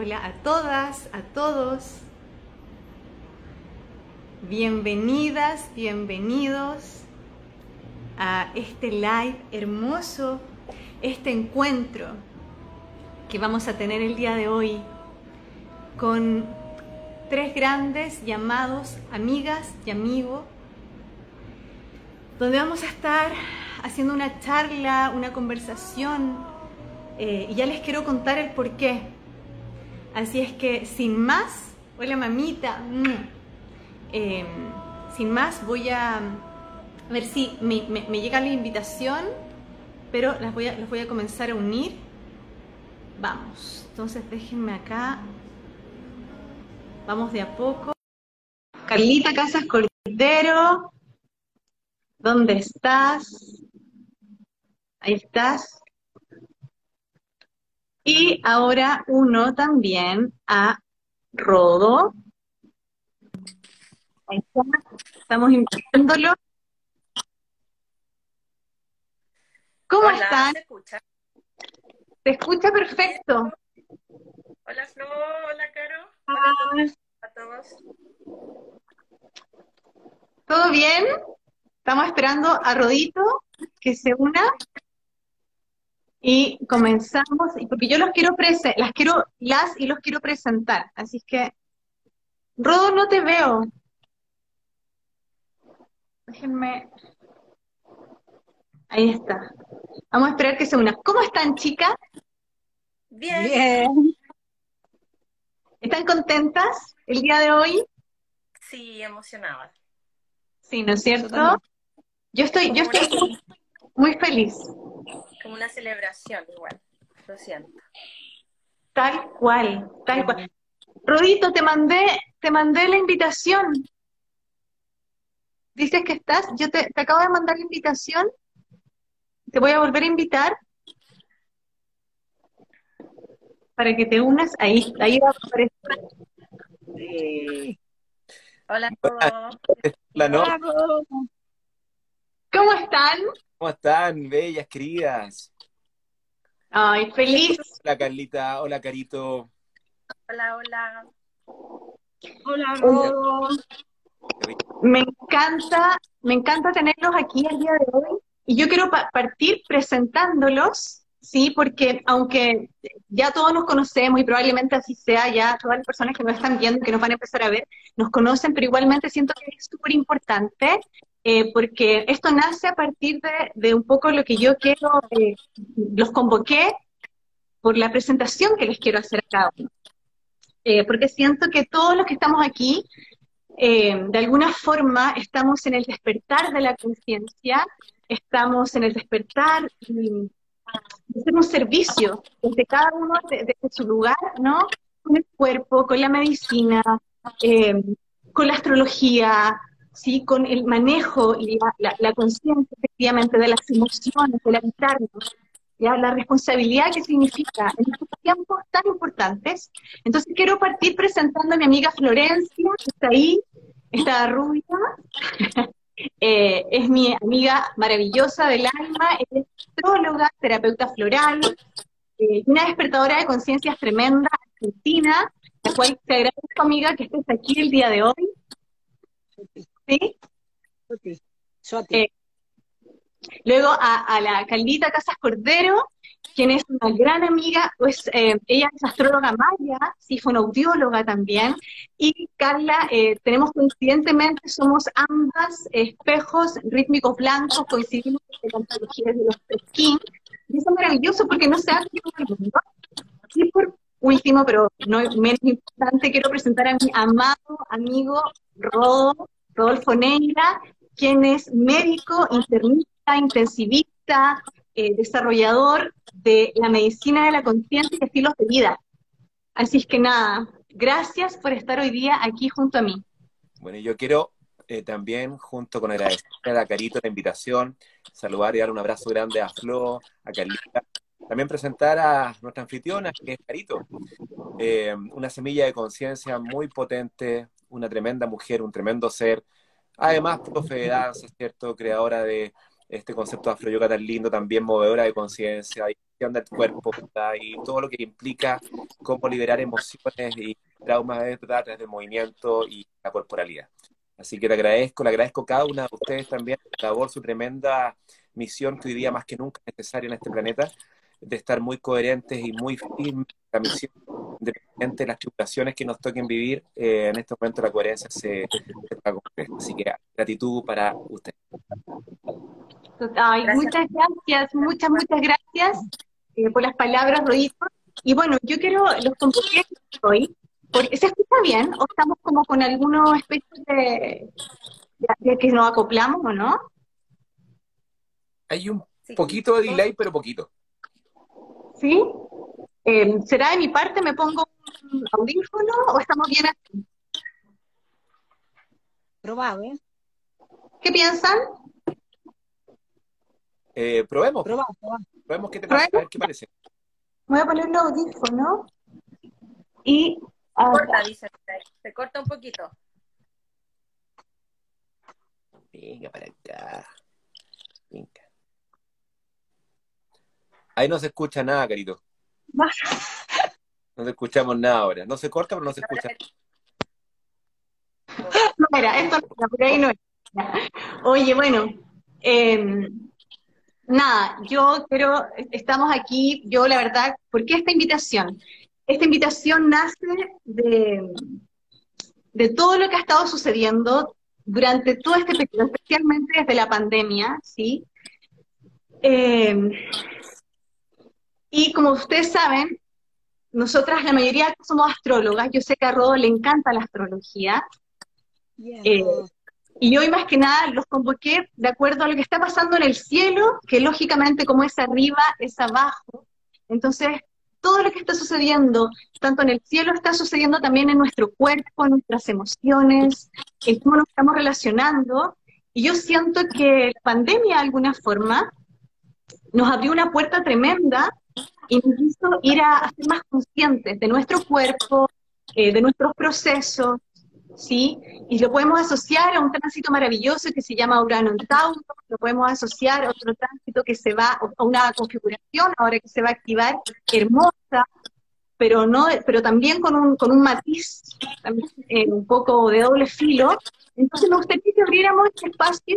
Hola a todas, a todos. Bienvenidas, bienvenidos a este live hermoso, este encuentro que vamos a tener el día de hoy con tres grandes llamados amigas y amigos, donde vamos a estar haciendo una charla, una conversación, eh, y ya les quiero contar el por qué. Así es que, sin más, hola mamita, mm, eh, sin más, voy a, ver si me, llega la invitación, pero las voy, a, voy a comenzar a unir. Vamos, entonces déjenme acá. Vamos de a poco. Carlita Casas Cordero, ¿dónde estás? Ahí estás. Y ahora uno también a Rodo. Ahí está. Estamos invitándolo. ¿Cómo están? ¿Se escucha? Se escucha perfecto. Hola Flo, hola Caro. Hola a todos. ¿Todo bien? Estamos esperando a Rodito que se una y comenzamos, porque yo los quiero las quiero, las y los quiero presentar, así que Rodo no te veo. Déjenme. Ahí está. Vamos a esperar que se una. ¿Cómo están, chicas? Bien. Bien. ¿Están contentas el día de hoy? Sí, emocionadas. Sí, ¿no es cierto? Yo estoy, yo estoy muy feliz. Como una celebración igual, lo siento. Tal cual, tal cual. Rodito, te mandé, te mandé la invitación dices que estás, yo te, acabo de mandar la invitación, te voy a volver a invitar para que te unas, ahí, ahí va a aparecer. Hola. Hola, ¿Cómo están? ¿Cómo están, bellas, queridas? Ay, feliz. Hola, Carlita. Hola, Carito. Hola, hola. Hola, hola. Me encanta, me encanta tenerlos aquí el día de hoy y yo quiero partir presentándolos, ¿sí? Porque aunque ya todos nos conocemos y probablemente así sea, ya todas las personas que nos están viendo, que nos van a empezar a ver, nos conocen, pero igualmente siento que es súper importante eh, porque esto nace a partir de, un poco lo que yo quiero, eh, los convoqué por la presentación que les quiero hacer a cada uno. Eh, porque siento que todos los que estamos aquí eh, de alguna forma estamos en el despertar de la conciencia, estamos en el despertar de hacer un servicio desde cada uno desde su lugar, ¿no? Con el cuerpo, con la medicina, eh, con la astrología, ¿sí? con el manejo y la, conciencia efectivamente de las emociones, del habitarnos, ¿ya? la responsabilidad que significa en estos tiempos tan importantes. Entonces quiero partir presentando a mi amiga Florencia, que está ahí, esta rubia, eh, es mi amiga maravillosa del alma, es astróloga, terapeuta floral, eh, una despertadora de conciencias tremenda, argentina, la cual te agradezco, amiga, que estés aquí el día de hoy. ¿Sí? Eh, luego a, a, la Caldita Casas Cordero, quien es una gran amiga, pues eh, ella es astróloga maya, sí, fue una audióloga también, y Carla, eh, tenemos coincidentemente, somos ambas espejos rítmicos blancos, coincidimos en la antología de los skin, y eso es maravilloso porque no se hace en el mundo. Y por último, pero no menos importante, quiero presentar a mi amado amigo Rodolfo Neira, quien es médico, internista, intensivista, eh, desarrollador de la medicina de la conciencia y estilos de vida. Así es que nada, gracias por estar hoy día aquí junto a mí. Bueno, yo quiero eh, también, junto con agradecer a Carito la invitación, saludar y dar un abrazo grande a Flo, a Carlita, también presentar a nuestra anfitriona, que es Carito, eh, una semilla de conciencia muy potente, una tremenda mujer, un tremendo ser, además profe de danza, ¿cierto? Creadora de este concepto de afroyoga tan lindo, también movedora de conciencia, del cuerpo y todo lo que implica cómo liberar emociones y traumas a través del movimiento y la corporalidad. Así que te agradezco, le agradezco a cada una de ustedes también la labor, su tremenda misión que hoy día más que nunca es necesaria en este planeta, de estar muy coherentes y muy firmes la misión, independiente de las tribulaciones que nos toquen vivir, eh, en este momento la coherencia se, está completa. Así que gratitud para ustedes. muchas gracias, muchas, muchas gracias eh, por las palabras, Rodito. Y bueno, yo quiero los convoqué hoy, porque ¿se escucha bien? ¿O estamos como con algunos especie de, de, que nos acoplamos o no? Hay un poquito de delay, pero poquito. ¿Sí? Eh, ¿Será de mi parte? ¿Me pongo un audífono o estamos bien así? Probable. ¿Qué piensan? Eh, probemos. Probamos, probemos. qué te pasa, a ver qué parece. Voy a poner el audífono y... Corta, dice, se corta un poquito. Venga para acá. Venga. Ahí no se escucha nada, carito. No se escuchamos nada ahora. No se corta, pero no se escucha. No, mira, esto por ahí no es. Oye, bueno, eh, nada, yo quiero, estamos aquí, yo la verdad, ¿por qué esta invitación? Esta invitación nace de, de todo lo que ha estado sucediendo durante todo este periodo, especialmente desde la pandemia, ¿sí? Eh, y como ustedes saben, nosotras la mayoría somos astrólogas, yo sé que a Rodo le encanta la astrología, eh, y hoy más que nada los convoqué de acuerdo a lo que está pasando en el cielo, que lógicamente como es arriba, es abajo. Entonces, todo lo que está sucediendo, tanto en el cielo, está sucediendo también en nuestro cuerpo, en nuestras emociones, en cómo nos estamos relacionando. Y yo siento que la pandemia, de alguna forma, nos abrió una puerta tremenda y nos hizo ir a, ser más conscientes de nuestro cuerpo, eh, de nuestros procesos, ¿sí? Y lo podemos asociar a un tránsito maravilloso que se llama Urano en Tauro, lo podemos asociar a otro tránsito que se va, a una configuración ahora que se va a activar, hermosa, pero no, pero también con un, con un matiz, también eh, un poco de doble filo. Entonces me gustaría que abriéramos este espacio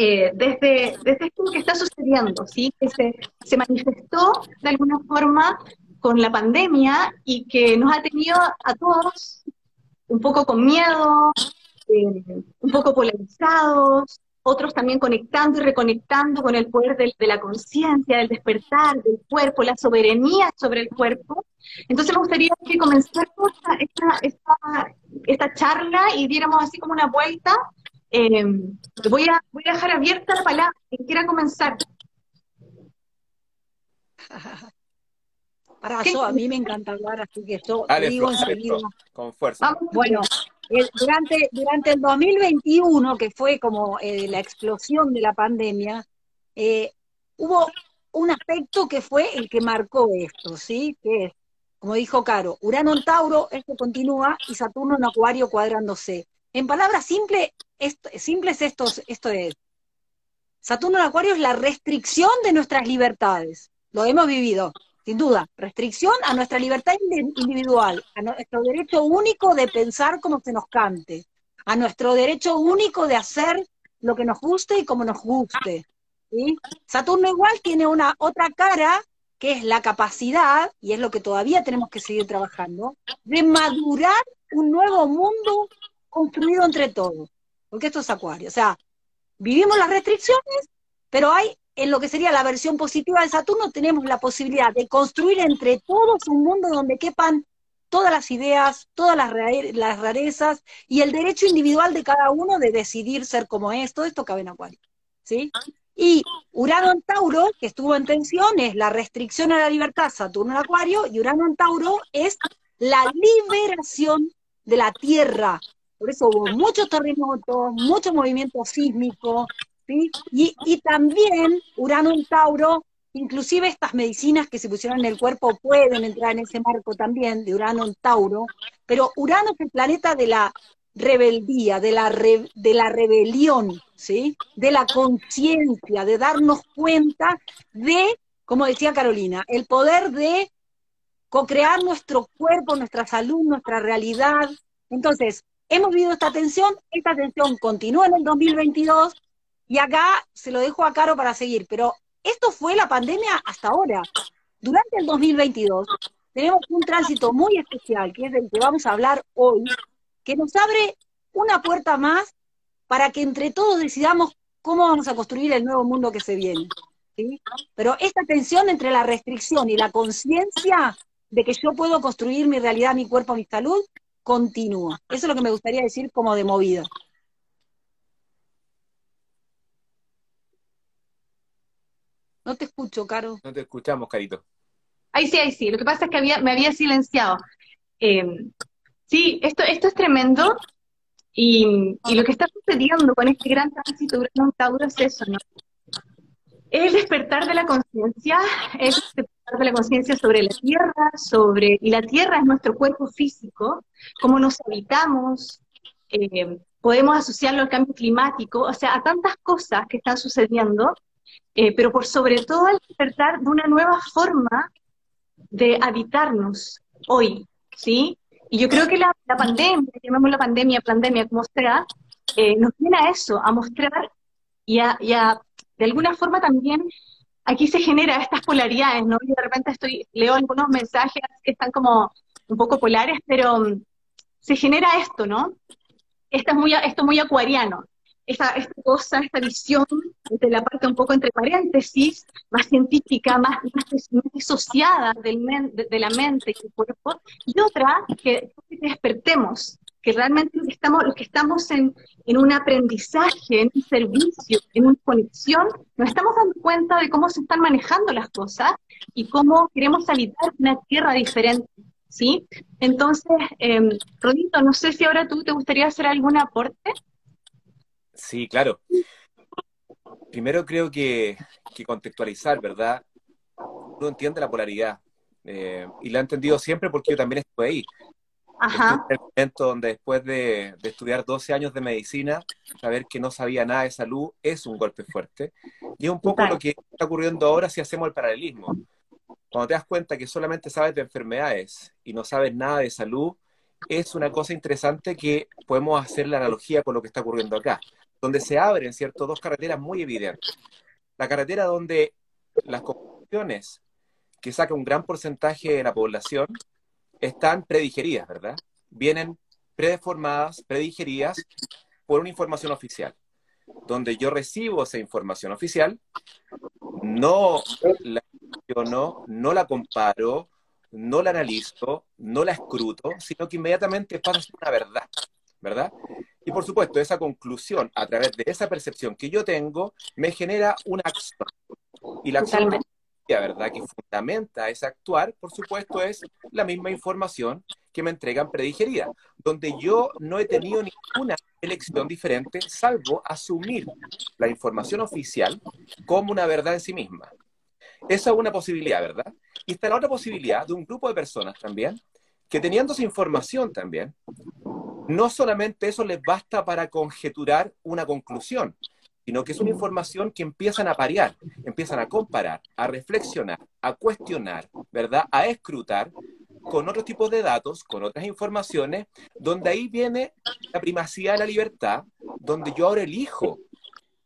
eh, desde, desde esto que está sucediendo, ¿sí? que se, se manifestó de alguna forma con la pandemia y que nos ha tenido a todos un poco con miedo, eh, un poco polarizados, otros también conectando y reconectando con el poder de, la conciencia, del despertar, del cuerpo, la soberanía sobre el cuerpo. Entonces me gustaría que comenzáramos esta, esta, esta, charla y diéramos así como una vuelta. Eh, voy, a, voy a dejar abierta la palabra, quien quiera comenzar. Para eso, a mí me encanta hablar, así que esto digo enseguida. con fuerza. Bueno, durante, durante el 2021, que fue como eh, la explosión de la pandemia, eh, hubo un aspecto que fue el que marcó esto, ¿sí? Que es, como dijo Caro, Urano en Tauro, esto continúa, y Saturno en Acuario cuadrándose. En palabras simples, esto, simples esto, esto es, Saturno en Acuario es la restricción de nuestras libertades. Lo hemos vivido sin duda, restricción a nuestra libertad individual, a nuestro derecho único de pensar como se nos cante, a nuestro derecho único de hacer lo que nos guste y como nos guste. Saturno igual tiene una otra cara, que es la capacidad, y es lo que todavía tenemos que seguir trabajando, de madurar un nuevo mundo construido entre todos. Porque esto es Acuario. O sea, vivimos las restricciones, pero hay en lo que sería la versión positiva de Saturno, tenemos la posibilidad de construir entre todos un mundo donde quepan todas las ideas, todas las, rarezas y el derecho individual de cada uno de decidir ser como es. Todo esto cabe en Acuario. ¿sí? Y Urano en Tauro, que estuvo en tensión, es la restricción a la libertad, Saturno en Acuario, y Urano en Tauro es la liberación de la Tierra. Por eso hubo muchos terremotos, mucho movimiento sísmico, y, también Urano en Tauro, inclusive estas medicinas que se pusieron en el cuerpo pueden entrar en ese marco también de Urano en Tauro, pero Urano es el planeta de la, rebeldía, de la, rebelión, ¿sí? De la conciencia, de darnos cuenta de, como decía Carolina, el poder de co-crear nuestro cuerpo, nuestra salud, nuestra realidad. Entonces, hemos vivido esta tensión, esta tensión continúa en el 2022 y acá se lo dejo a Caro para seguir, pero esto fue la pandemia hasta ahora. Durante el 2022 tenemos un tránsito muy especial, que es del que vamos a hablar hoy, que nos abre una puerta más para que entre todos decidamos cómo vamos a construir el nuevo mundo que se viene. Pero esta tensión entre la restricción y la conciencia de que yo puedo construir mi realidad, mi cuerpo, mi salud, continúa. Eso es lo que me gustaría decir como de movida. No te escucho, Caro. No te escuchamos, Carito. Ahí sí, ahí sí. Lo que pasa es que me había silenciado. Eh, sí, esto, esto es tremendo. Y, lo que está sucediendo con este gran tránsito de un Tauro es eso, ¿no? El despertar de la conciencia, es el despertar de la conciencia sobre la Tierra, sobre, y la Tierra es nuestro cuerpo físico, cómo nos habitamos, eh, podemos asociarlo al cambio climático, o sea, a tantas cosas que están sucediendo eh, pero por sobre todo al despertar de una nueva forma de habitarnos hoy, ¿sí? Y yo creo que la, pandemia, llamamos la pandemia, pandemia como sea, eh, nos viene a eso, a mostrar y a, de alguna forma también, aquí se genera estas polaridades, ¿no? Y de repente estoy, leo algunos mensajes que están como un poco polares, pero mm, se genera esto, ¿no? Esto es muy, esto muy acuariano, esta, cosa, esta visión de la parte un poco entre paréntesis, más científica, más, más, disociada del de, la mente y del cuerpo, y otra que, despertemos, que realmente estamos, los que estamos en, en, un aprendizaje, en un servicio, en una conexión, nos estamos dando cuenta de cómo se están manejando las cosas y cómo queremos habitar una tierra diferente. ¿Sí? Entonces, eh, Rodito, no sé si ahora tú te gustaría hacer algún aporte. Sí, claro. Primero creo que, contextualizar, ¿verdad? Uno entiende la polaridad. Eh, y la he entendido siempre porque yo también estuve ahí. Ajá. El momento donde después de, estudiar 12 años de medicina, saber que no sabía nada de salud es un golpe fuerte. Y es un poco lo que está ocurriendo ahora si hacemos el paralelismo. Cuando te das cuenta que solamente sabes de enfermedades y no sabes nada de salud, es una cosa interesante que podemos hacer la analogía con lo que está ocurriendo acá donde se abren, ¿cierto?, dos carreteras muy evidentes. La carretera donde las conclusiones que saca un gran porcentaje de la población están predigeridas, ¿verdad? Vienen predeformadas, predigeridas por una información oficial, donde yo recibo esa información oficial, no la no, no la comparo, no la analizo, no la escruto, sino que inmediatamente pasa a ser una verdad, ¿verdad? Y por supuesto, esa conclusión, a través de esa percepción que yo tengo, me genera una acción. Y la acción, ¿verdad? Que fundamenta ese actuar, por supuesto, es la misma información que me entregan predigerida, donde yo no he tenido ninguna elección diferente, salvo asumir la información oficial como una verdad en sí misma. Esa es una posibilidad, ¿verdad? Y está la otra posibilidad de un grupo de personas también, que teniendo esa información también, no solamente eso les basta para conjeturar una conclusión, sino que es una información que empiezan a parear, empiezan a comparar, a reflexionar, a cuestionar, ¿verdad? A escrutar con otros tipos de datos, con otras informaciones, donde ahí viene la primacía de la libertad, donde yo ahora elijo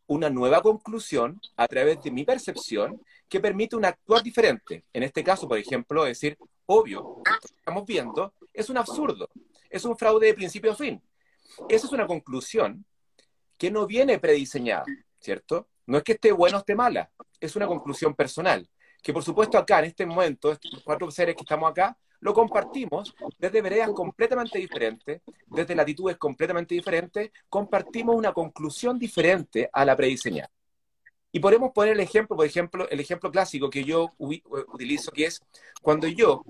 una nueva conclusión a través de mi percepción que permite un actuar diferente. En este caso, por ejemplo, decir, obvio, lo que estamos viendo es un absurdo, es un fraude de principio a fin. Esa es una conclusión que no viene prediseñada, ¿cierto? No es que esté buena o esté mala, es una conclusión personal, que por supuesto acá, en este momento, estos cuatro seres que estamos acá, lo compartimos desde veredas completamente diferentes, desde latitudes completamente diferentes, compartimos una conclusión diferente a la prediseñada. Y podemos poner el ejemplo, por ejemplo, el ejemplo clásico que yo utilizo, que es cuando yo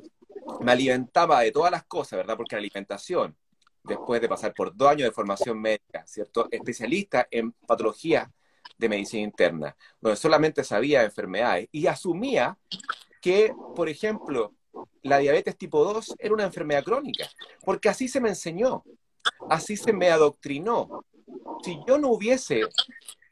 me alimentaba de todas las cosas, ¿verdad? Porque la alimentación, después de pasar por dos años de formación médica, ¿cierto? Especialista en patología de medicina interna, donde solamente sabía enfermedades y asumía que, por ejemplo, la diabetes tipo 2 era una enfermedad crónica, porque así se me enseñó. así se me adoctrinó. Si yo no hubiese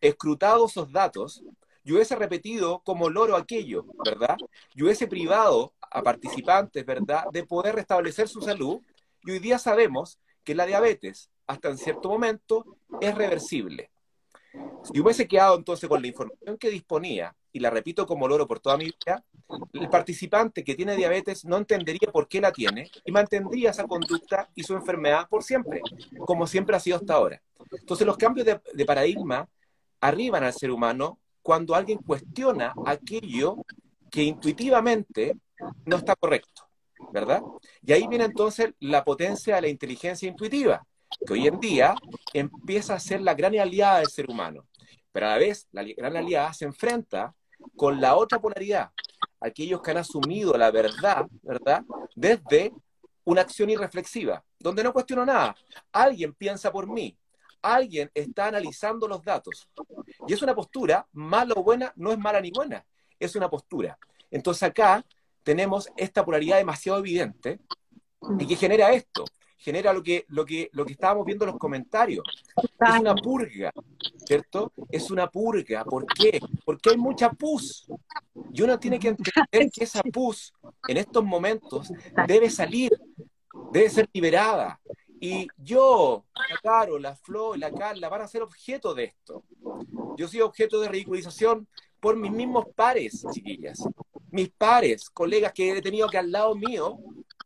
escrutado esos datos, yo hubiese repetido como loro aquello, ¿verdad? Yo hubiese privado a participantes, ¿verdad?, de poder restablecer su salud. Y hoy día sabemos que la diabetes, hasta en cierto momento, es reversible. Si hubiese quedado entonces con la información que disponía, y la repito como loro por toda mi vida, el participante que tiene diabetes no entendería por qué la tiene y mantendría esa conducta y su enfermedad por siempre, como siempre ha sido hasta ahora. Entonces los cambios de, de paradigma arriban al ser humano cuando alguien cuestiona aquello que intuitivamente no está correcto, ¿verdad? Y ahí viene entonces la potencia de la inteligencia intuitiva, que hoy en día empieza a ser la gran aliada del ser humano. Pero a la vez, la gran aliada se enfrenta con la otra polaridad, aquellos que han asumido la verdad, ¿verdad? Desde una acción irreflexiva, donde no cuestiono nada. Alguien piensa por mí, alguien está analizando los datos. Y es una postura, mala o buena, no es mala ni buena, es una postura. Entonces acá tenemos esta polaridad demasiado evidente y que genera esto, genera lo que, lo que, lo que estábamos viendo en los comentarios. Es una purga, ¿cierto? Es una purga. ¿Por qué? Porque hay mucha pus. Y uno tiene que entender que esa pus en estos momentos debe salir, debe ser liberada. Y yo, la Caro, la Flo, la Carla van a ser objeto de esto. Yo soy objeto de ridiculización por mis mismos pares, chiquillas. Mis pares, colegas que he tenido que al lado mío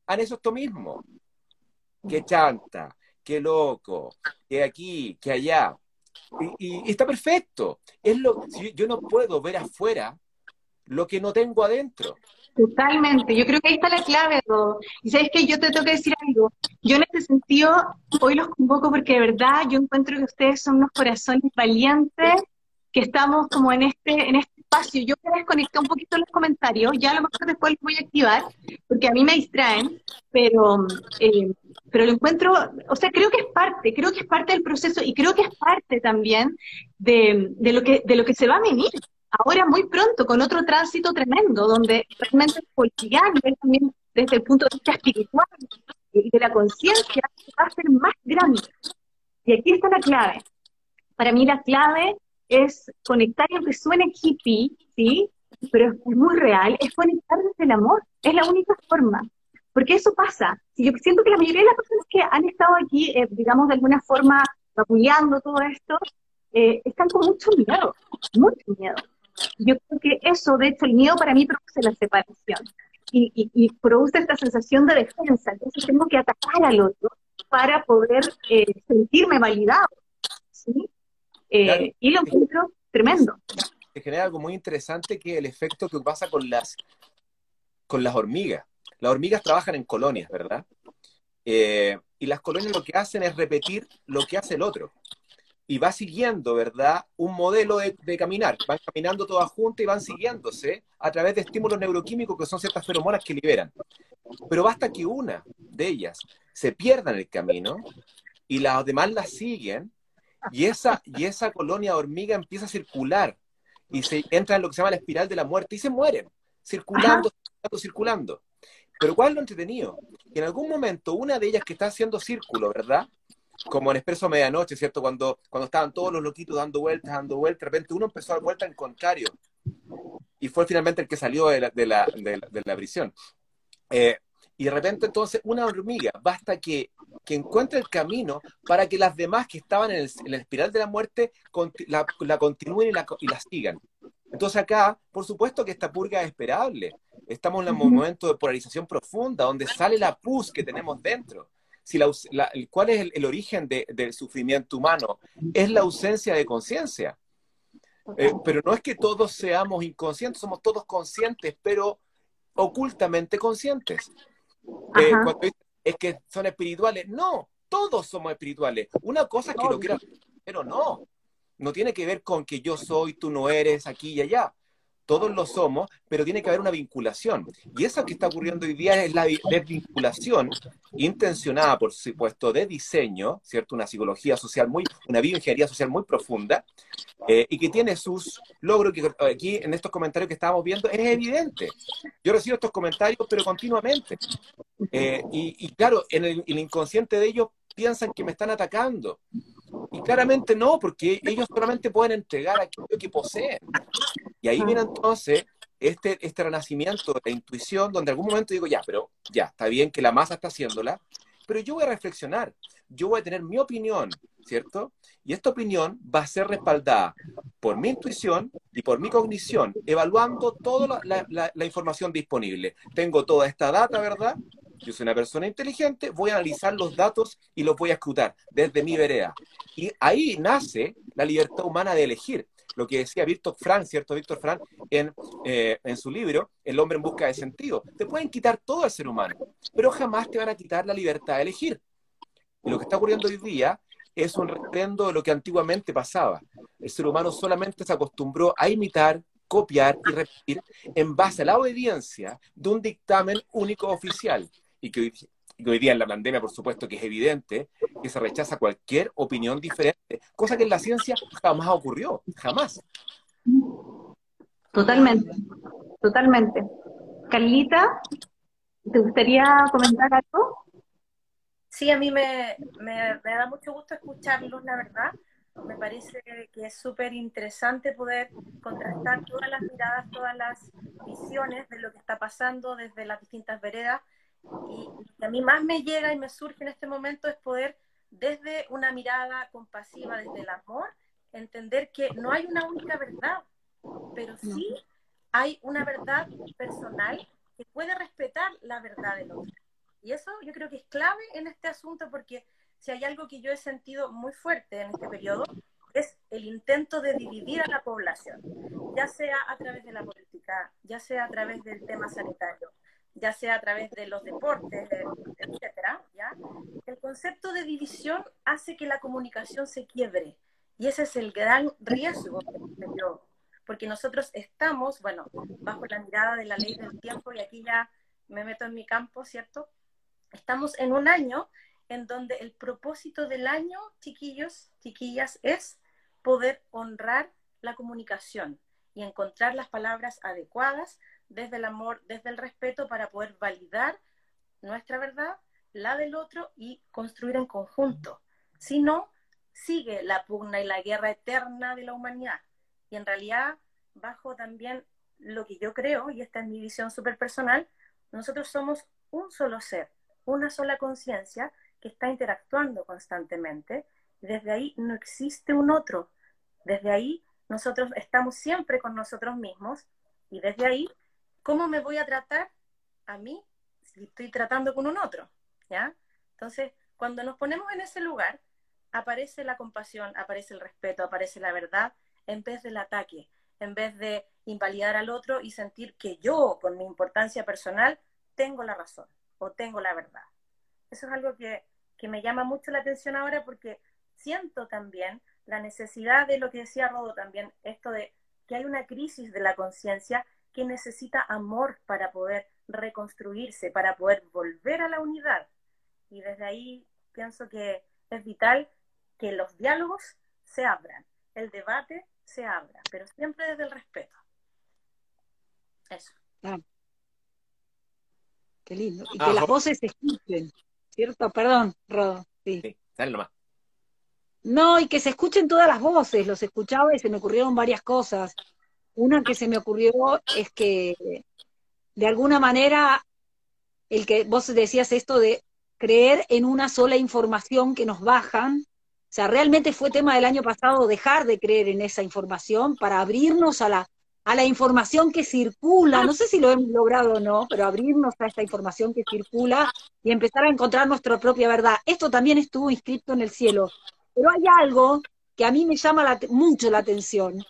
han hecho esto mismo. Que chanta, que loco, que aquí, que allá. Y, está perfecto. Es lo, yo no puedo ver afuera lo que no tengo adentro. Totalmente, yo creo que ahí está la clave de todo. Y sabes que yo te tengo que decir algo. Yo en este sentido, hoy los convoco porque de verdad yo encuentro que ustedes son unos corazones valientes, que estamos como en este, en este espacio. Yo voy a desconectar un poquito los comentarios, ya a lo mejor después los voy a activar, porque a mí me distraen, pero, eh, pero lo encuentro, o sea, creo que es parte, creo que es parte del proceso y creo que es parte también de, de lo, que, de lo que se va a venir ahora muy pronto con otro tránsito tremendo, donde realmente el también desde el punto de vista espiritual y de la conciencia va a ser más grande. Y aquí está la clave. Para mí la clave es conectar, y aunque suene hippie, ¿sí? Pero es muy real, es conectar desde el amor. Es la única forma. Porque eso pasa. yo siento que la mayoría de las personas que han estado aquí, eh, digamos, de alguna forma apoyando todo esto, eh, están con mucho miedo, mucho miedo. Yo creo que eso, de hecho, el miedo para mí produce la separación y, produce esta sensación de defensa. Entonces tengo que atacar al otro para poder eh, sentirme validado. ¿sí? Eh, y lo encuentro tremendo. Se genera algo muy interesante que el efecto que pasa con las, con las hormigas. Las hormigas trabajan en colonias, ¿verdad? Eh, y las colonias lo que hacen es repetir lo que hace el otro y va siguiendo, ¿verdad? Un modelo de, caminar. Van caminando todas juntas y van siguiéndose a través de estímulos neuroquímicos que son ciertas feromonas que liberan. Pero basta que una de ellas se pierda en el camino y las demás la siguen y esa, y esa colonia hormiga empieza a circular y se entra en lo que se llama la espiral de la muerte y se mueren, circulando, circulando, circulando. Pero ¿cuál es lo entretenido? Que en algún momento una de ellas que está haciendo círculo, ¿verdad? Como en Expreso Medianoche, ¿cierto? Cuando, cuando estaban todos los loquitos dando vueltas, dando vueltas, de repente uno empezó a dar vuelta en contrario. Y fue finalmente el que salió de la, de la, de la, prisión. Eh, y de repente entonces una hormiga basta que, que, encuentre el camino para que las demás que estaban en, el, en la espiral de la muerte la, la continúen y la, y la, sigan. Entonces acá, por supuesto que esta purga es esperable. Estamos en un momento de polarización profunda, donde sale la pus que tenemos dentro si la, ¿cuál es el, origen del sufrimiento humano? Es la ausencia de conciencia. Eh, pero no es que todos seamos inconscientes, somos todos conscientes, pero ocultamente conscientes. Eh, es que son espirituales, no, todos somos espirituales. Una cosa es que lo quieran, pero no. No tiene que ver con que yo soy, tú no eres, aquí y allá todos lo somos, pero tiene que haber una vinculación. Y eso que está ocurriendo hoy día es la desvinculación intencionada, por supuesto, de diseño, ¿cierto? Una psicología social muy, una bioingeniería social muy profunda, eh, y que tiene sus logros, que aquí en estos comentarios que estábamos viendo es evidente. Yo recibo estos comentarios, pero continuamente. Eh, y, claro, en el, inconsciente de ellos piensan que me están atacando. Y claramente no, porque ellos solamente pueden entregar aquello que poseen. Y ahí viene entonces este, este renacimiento de la intuición, donde en algún momento digo, ya, pero ya, está bien que la masa está haciéndola, pero yo voy a reflexionar, yo voy a tener mi opinión, ¿cierto? Y esta opinión va a ser respaldada por mi intuición y por mi cognición, evaluando toda la, la información disponible. Tengo toda esta data, ¿verdad? Yo soy una persona inteligente, voy a analizar los datos y los voy a escrutar desde mi vereda. Y ahí nace la libertad humana de elegir. Lo que decía Víctor Frank, ¿cierto? Víctor Frank en, eh, en su libro, El hombre en busca de sentido. Te pueden quitar todo al ser humano, pero jamás te van a quitar la libertad de elegir. Y lo que está ocurriendo hoy día es un reprendo de lo que antiguamente pasaba. El ser humano solamente se acostumbró a imitar, copiar y repetir en base a la obediencia de un dictamen único oficial y que, hoy, día en la pandemia, por supuesto, que es evidente que se rechaza cualquier opinión diferente, cosa que en la ciencia jamás ocurrió, jamás. Totalmente, totalmente. Carlita, ¿te gustaría comentar algo? Sí, a mí me, me, me da mucho gusto escucharlos, la verdad. Me parece que es súper interesante poder contrastar todas las miradas, todas las visiones de lo que está pasando desde las distintas veredas y lo que a mí más me llega y me surge en este momento es poder, desde una mirada compasiva, desde el amor, entender que no hay una única verdad, pero sí hay una verdad personal que puede respetar la verdad del otro. Y eso yo creo que es clave en este asunto porque si hay algo que yo he sentido muy fuerte en este periodo, es el intento de dividir a la población, ya sea a través de la política, ya sea a través del tema sanitario, ya sea a través de los deportes, etcétera. El concepto de división hace que la comunicación se quiebre y ese es el gran riesgo porque nosotros estamos, bueno, bajo la mirada de la ley del tiempo y aquí ya me meto en mi campo, ¿cierto? Estamos en un año en donde el propósito del año, chiquillos, chiquillas, es poder honrar la comunicación y encontrar las palabras adecuadas desde el amor, desde el respeto para poder validar nuestra verdad, la del otro y construir en conjunto. Si no, sigue la pugna y la guerra eterna de la humanidad. Y en realidad, bajo también lo que yo creo, y esta es mi visión súper personal, nosotros somos un solo ser, una sola conciencia que está interactuando constantemente. Desde ahí no existe un otro. Desde ahí nosotros estamos siempre con nosotros mismos y desde ahí ¿cómo me voy a tratar a mí si estoy tratando con un otro? ¿Ya? Entonces, cuando nos ponemos en ese lugar, aparece la compasión, aparece el respeto, aparece la verdad, en vez del ataque, en vez de invalidar al otro y sentir que yo, con mi importancia personal, tengo la razón o tengo la verdad. Eso es algo que, que me llama mucho la atención ahora porque siento también la necesidad de lo que decía Rodo también, esto de que hay una crisis de la conciencia que necesita amor para poder reconstruirse, para poder volver a la unidad. Y desde ahí pienso que es vital que los diálogos se abran, el debate se abra, pero siempre desde el respeto. Eso. Ah. Qué lindo. Y que las voces se escuchen, ¿cierto? Perdón, Rodo. Sí, sí dale nomás. No, y que se escuchen todas las voces, los escuchaba y se me ocurrieron varias cosas. Una que se me ocurrió es que de alguna manera el que vos decías esto de creer en una sola información que nos bajan, o sea, realmente fue tema del año pasado dejar de creer en esa información para abrirnos a la, a la información que circula, no sé si lo hemos logrado o no, pero abrirnos a esta información que circula y empezar a encontrar nuestra propia verdad. Esto también estuvo inscrito en el cielo, pero hay algo que a mí me llama mucho la atención,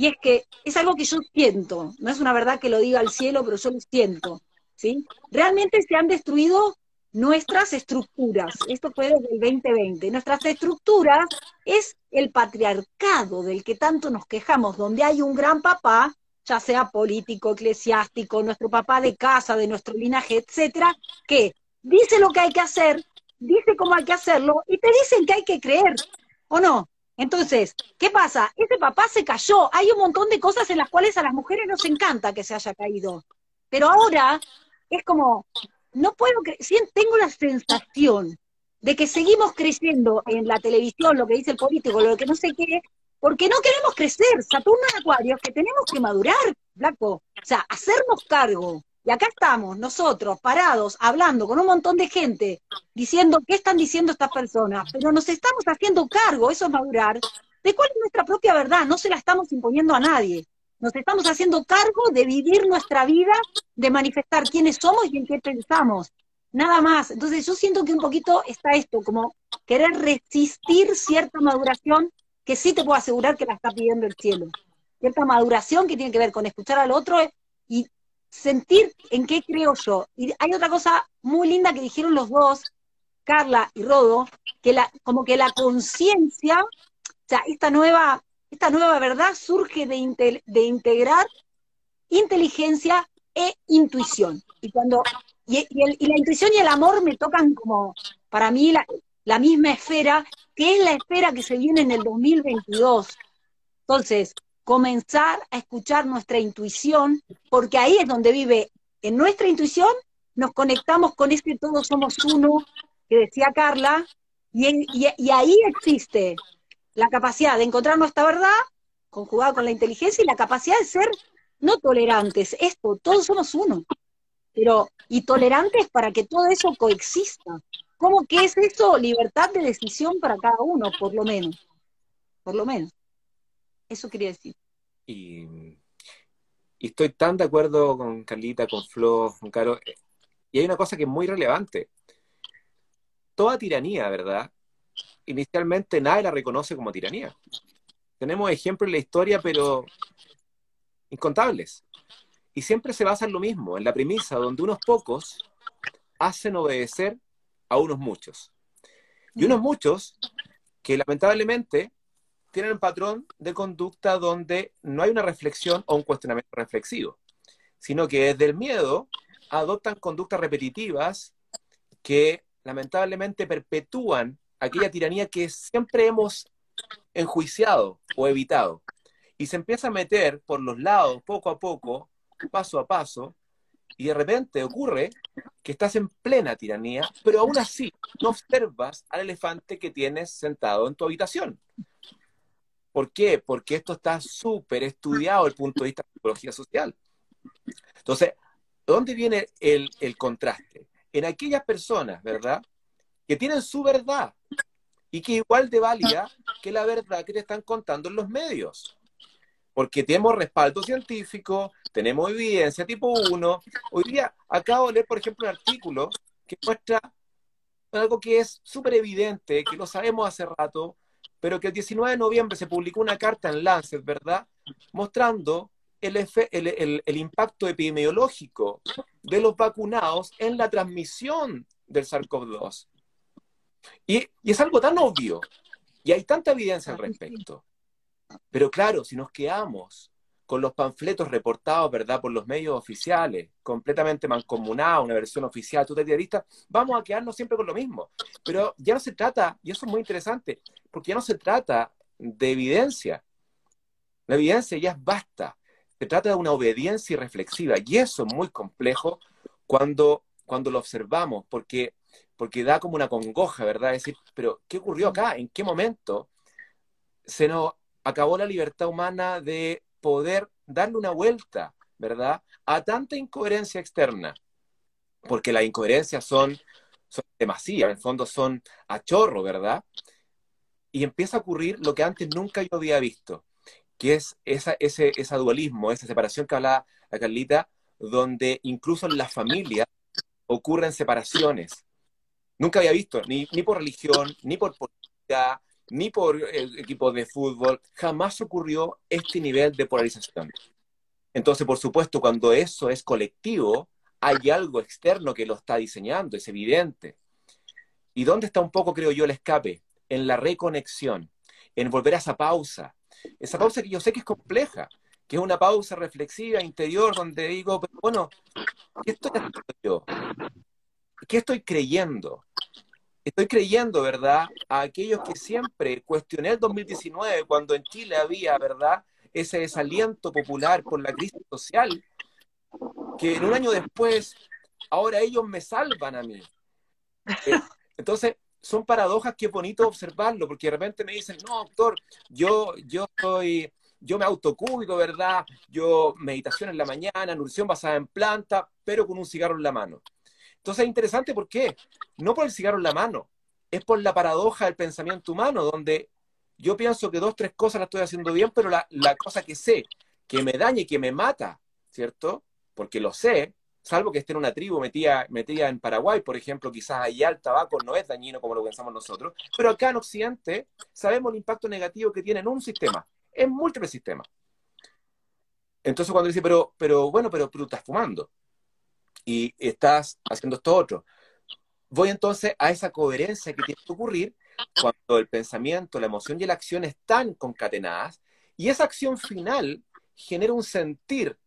y es que es algo que yo siento, no es una verdad que lo diga el cielo, pero yo lo siento, ¿sí? Realmente se han destruido nuestras estructuras, esto fue desde el 2020, nuestras estructuras es el patriarcado del que tanto nos quejamos, donde hay un gran papá, ya sea político, eclesiástico, nuestro papá de casa, de nuestro linaje, etcétera, que dice lo que hay que hacer, dice cómo hay que hacerlo y te dicen que hay que creer, ¿o no? Entonces, ¿qué pasa? Ese papá se cayó. Hay un montón de cosas en las cuales a las mujeres nos encanta que se haya caído. Pero ahora es como, no puedo creer, tengo la sensación de que seguimos creciendo en la televisión, lo que dice el político, lo que no sé qué, porque no queremos crecer. Saturno en Acuario, que tenemos que madurar, Blanco. O sea, hacernos cargo. Y acá estamos, nosotros, parados, hablando con un montón de gente, diciendo qué están diciendo estas personas, pero nos estamos haciendo cargo, eso es madurar, de cuál es nuestra propia verdad, no se la estamos imponiendo a nadie. Nos estamos haciendo cargo de vivir nuestra vida, de manifestar quiénes somos y en qué pensamos. Nada más. Entonces yo siento que un poquito está esto, como querer resistir cierta maduración que sí te puedo asegurar que la está pidiendo el cielo. Cierta maduración que tiene que ver con escuchar al otro y sentir en qué creo yo. Y hay otra cosa muy linda que dijeron los dos, Carla y Rodo, que la, como que la conciencia, o sea, esta nueva, esta nueva verdad surge de, de integrar inteligencia e intuición. Y cuando y, la intuición y el amor me tocan como, para mí, la, la misma esfera, que es la esfera que se viene en el 2022. Entonces, comenzar a escuchar nuestra intuición, porque ahí es donde vive, en nuestra intuición nos conectamos con ese todos somos uno que decía Carla, y, ahí existe la capacidad de encontrar nuestra verdad, conjugada con la inteligencia, y la capacidad de ser no tolerantes, esto, todos somos uno, pero y tolerantes para que todo eso coexista. ¿Cómo que es eso? Libertad de decisión para cada uno, por lo menos. Por lo menos. Eso quería decir. Y, estoy tan de acuerdo con Carlita, con Flo, con Caro. Y hay una cosa que es muy relevante. Toda tiranía, ¿verdad? Inicialmente nadie la reconoce como tiranía. Tenemos ejemplos en la historia, pero incontables. Y siempre se basa en lo mismo, en la premisa donde unos pocos hacen obedecer a unos muchos. Y unos muchos que lamentablemente tienen un patrón de conducta donde no hay una reflexión o un cuestionamiento reflexivo, sino que desde el miedo adoptan conductas repetitivas que lamentablemente perpetúan aquella tiranía que siempre hemos enjuiciado o evitado. Y se empieza a meter por los lados, poco a poco, paso a paso, y de repente ocurre que estás en plena tiranía, pero aún así no observas al elefante que tienes sentado en tu habitación. ¿Por qué? Porque esto está súper estudiado desde el punto de vista de psicología social. Entonces, ¿dónde viene el, el contraste? En aquellas personas, ¿verdad? Que tienen su verdad y que igual de válida que la verdad que te están contando en los medios porque tenemos respaldo científico, tenemos evidencia tipo 1. Hoy día acabo de leer, por ejemplo, un artículo que muestra algo que es súper evidente, que lo sabemos hace rato, pero que el 19 de noviembre se publicó una carta en Lancet, ¿verdad? Mostrando el, el, el, impacto epidemiológico de los vacunados en la transmisión del SARS-CoV-2. Y, y, es algo tan obvio, y hay tanta evidencia al respecto. Pero claro, si nos quedamos con los panfletos reportados, ¿verdad?, por los medios oficiales, completamente mancomunados, una versión oficial totalitaria, vamos a quedarnos siempre con lo mismo. Pero ya no se trata, y eso es muy interesante, porque ya no se trata de evidencia. La evidencia ya es basta. Se trata de una obediencia irreflexiva, y eso es muy complejo cuando, cuando lo observamos, porque, porque da como una congoja, ¿verdad? Decir, pero ¿qué ocurrió acá? ¿En qué momento se nos acabó la libertad humana de poder darle una vuelta, ¿verdad? A tanta incoherencia externa, porque las incoherencias son, son demasiadas, en el fondo son a chorro, ¿verdad? Y empieza a ocurrir lo que antes nunca yo había visto, que es ese dualismo, esa separación que hablaba la Carlita, donde incluso en las familias ocurren separaciones. Nunca había visto, ni por religión, ni por política, ni por el equipo de fútbol, jamás ocurrió este nivel de polarización. Entonces, por supuesto, cuando eso es colectivo, hay algo externo que lo está diseñando, es evidente. ¿Y dónde está un poco, creo yo, el escape? En la reconexión, en volver a esa pausa. Esa pausa que yo sé que es compleja, que es una pausa reflexiva, interior, donde digo, bueno, ¿qué estoy haciendo yo? ¿Qué estoy creyendo? Estoy creyendo, ¿verdad?, a aquellos que siempre cuestioné el 2019 cuando en Chile había, ¿verdad?, ese desaliento popular por la crisis social, que en un año después, ahora ellos me salvan a mí. Eh, entonces, son paradojas que es bonito observarlo, porque de repente me dicen, no, doctor, yo, yo soy, yo me autocúbico, ¿verdad? Yo meditación en la mañana, nutrición basada en planta, pero con un cigarro en la mano. Entonces es interesante, ¿por qué? No por el cigarro en la mano, es por la paradoja del pensamiento humano, donde yo pienso que dos, tres cosas las estoy haciendo bien, pero la, cosa que sé, que me daña y que me mata, ¿cierto? Porque lo sé, salvo que esté en una tribu metida, metida en Paraguay, por ejemplo, quizás allá el tabaco no es dañino como lo pensamos nosotros, pero acá en Occidente sabemos el impacto negativo que tiene en un sistema, en múltiples sistemas. Entonces cuando dice, pero, pero bueno, pero tú estás fumando y estás haciendo esto otro, voy entonces a esa coherencia que tiene que ocurrir cuando el pensamiento, la emoción y la acción están concatenadas y esa acción final genera un sentir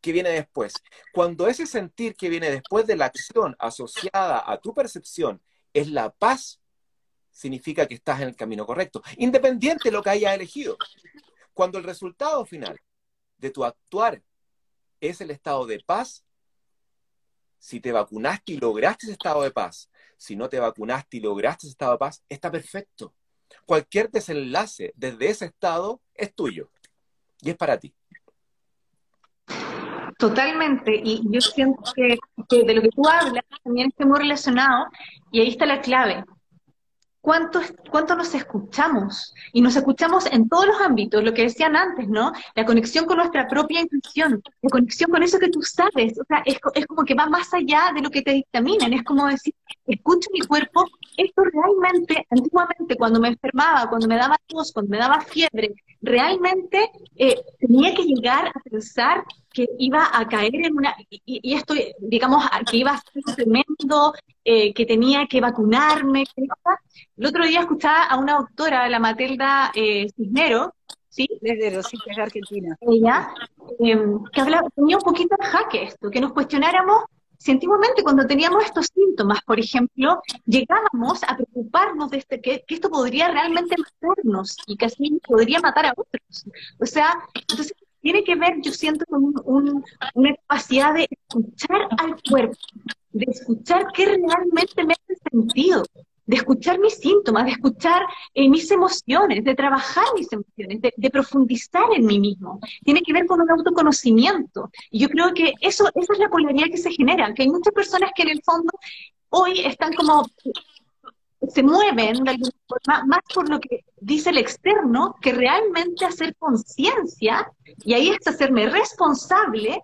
que viene después. Cuando ese sentir que viene después de la acción asociada a tu percepción es la paz, significa que estás en el camino correcto, independiente de lo que hayas elegido. Cuando el resultado final de tu actuar es el estado de paz, si te vacunaste y lograste ese estado de paz, si no te vacunaste y lograste ese estado de paz, está perfecto. Cualquier desenlace desde ese estado es tuyo y es para ti. Totalmente, y yo siento que, de lo que tú hablas también está muy relacionado, y ahí está la clave. ¿Cuánto, ¿Cuánto nos escuchamos? Y nos escuchamos en todos los ámbitos, lo que decían antes, ¿no? La conexión con nuestra propia intuición, la conexión con eso que tú sabes, o sea, es, es como que va más allá de lo que te dictaminan, es como decir, escucho mi cuerpo, esto realmente, antiguamente, cuando me enfermaba, cuando me daba tos, cuando me daba fiebre, realmente eh, tenía que llegar a pensar que iba a caer en una, y, esto, digamos, que iba a ser tremendo, eh, que tenía que vacunarme. El otro día escuchaba a una doctora, la Matilda eh, Cisnero, ¿sí? Desde los de Argentina. Ella, em, que hablaba, tenía un poquito de jaque esto, que nos cuestionáramos si antiguamente cuando teníamos estos síntomas, por ejemplo, llegábamos a preocuparnos de este, que, que, esto podría realmente matarnos y que así podría matar a otros. O sea, entonces tiene que ver, yo siento, con una capacidad de escuchar al cuerpo, de escuchar qué realmente me hace sentido, de escuchar mis síntomas, de escuchar eh, mis emociones, de trabajar mis emociones, de, profundizar en mí mismo. Tiene que ver con un autoconocimiento. Y yo creo que eso, esa es la polaridad que se genera, que hay muchas personas que en el fondo hoy están como se mueven de alguna forma más por lo que dice el externo que realmente hacer conciencia, y ahí es hacerme responsable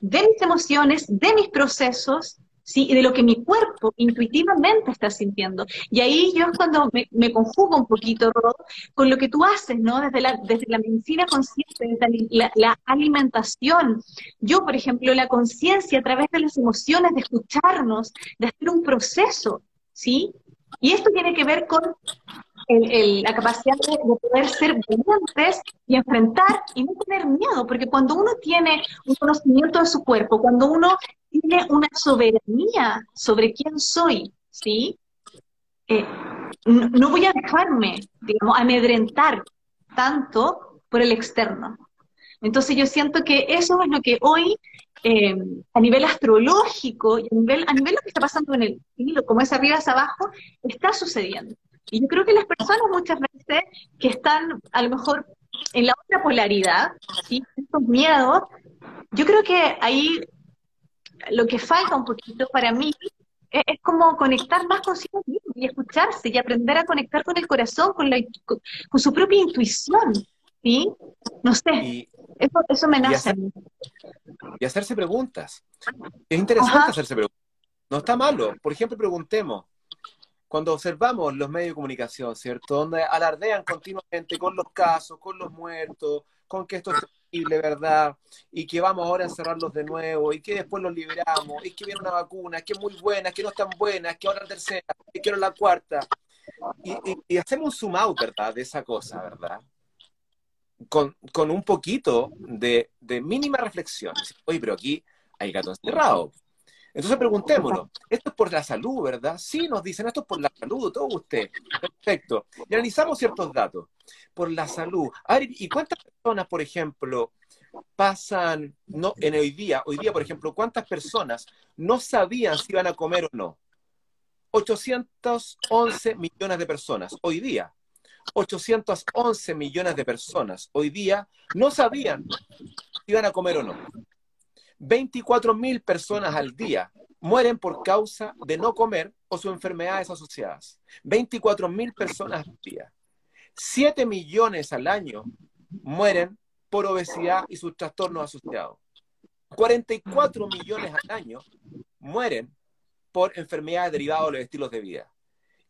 de mis emociones, de mis procesos, ¿sí? y de lo que mi cuerpo intuitivamente está sintiendo. Y ahí yo es cuando me, conjugo un poquito, Rod, con lo que tú haces, ¿no? Desde la, desde la medicina consciente, desde la, la alimentación. Yo, por ejemplo, la conciencia a través de las emociones, de escucharnos, de hacer un proceso, ¿sí? Y esto tiene que ver con la capacidad de, poder ser valientes y enfrentar y no tener miedo, porque cuando uno tiene un conocimiento de su cuerpo, cuando uno tiene una soberanía sobre quién soy, ¿sí? Eh, no, voy a dejarme, digamos, amedrentar tanto por el externo. Entonces yo siento que eso es lo que hoy eh, a nivel astrológico y a nivel, a nivel lo que está pasando en el cielo, como es arriba es abajo, está sucediendo. Y yo creo que las personas muchas veces que están a lo mejor en la otra polaridad, ¿sí? estos miedos, yo creo que ahí lo que falta un poquito para mí es, como conectar más consigo mismo y escucharse y aprender a conectar con el corazón, con, la, con, su propia intuición. ¿sí? No sé, eso, eso me nace y hacerse preguntas. Es interesante hacerse preguntas. No está malo. Por ejemplo, preguntemos, cuando observamos los medios de comunicación, ¿cierto? Donde alardean continuamente con los casos, con los muertos, con que esto es terrible, ¿verdad? Y que vamos ahora a encerrarlos de nuevo, y que después los liberamos, y que viene una vacuna, que es muy buena, que no es tan buena, que ahora la tercera, que quiero la cuarta. Y, y hacemos un zoom out, ¿verdad? De esa cosa, ¿verdad? Con, con un poquito de, mínima reflexión. Oye, pero aquí hay gato encerrado. Entonces preguntémonos, esto es por la salud, ¿verdad? Sí, nos dicen, esto es por la salud, todo usted. Perfecto. Y analizamos ciertos datos. Por la salud. A ver, ¿y cuántas personas, por ejemplo, pasan, no, en hoy día, hoy día, por ejemplo, cuántas personas no sabían si iban a comer o no? 811 millones de personas hoy día. 811 millones de personas hoy día no sabían si iban a comer o no. 24 mil personas al día mueren por causa de no comer o sus enfermedades asociadas. 24 mil personas al día. 7 millones al año mueren por obesidad y sus trastornos asociados. 44 millones al año mueren por enfermedades derivadas de los estilos de vida.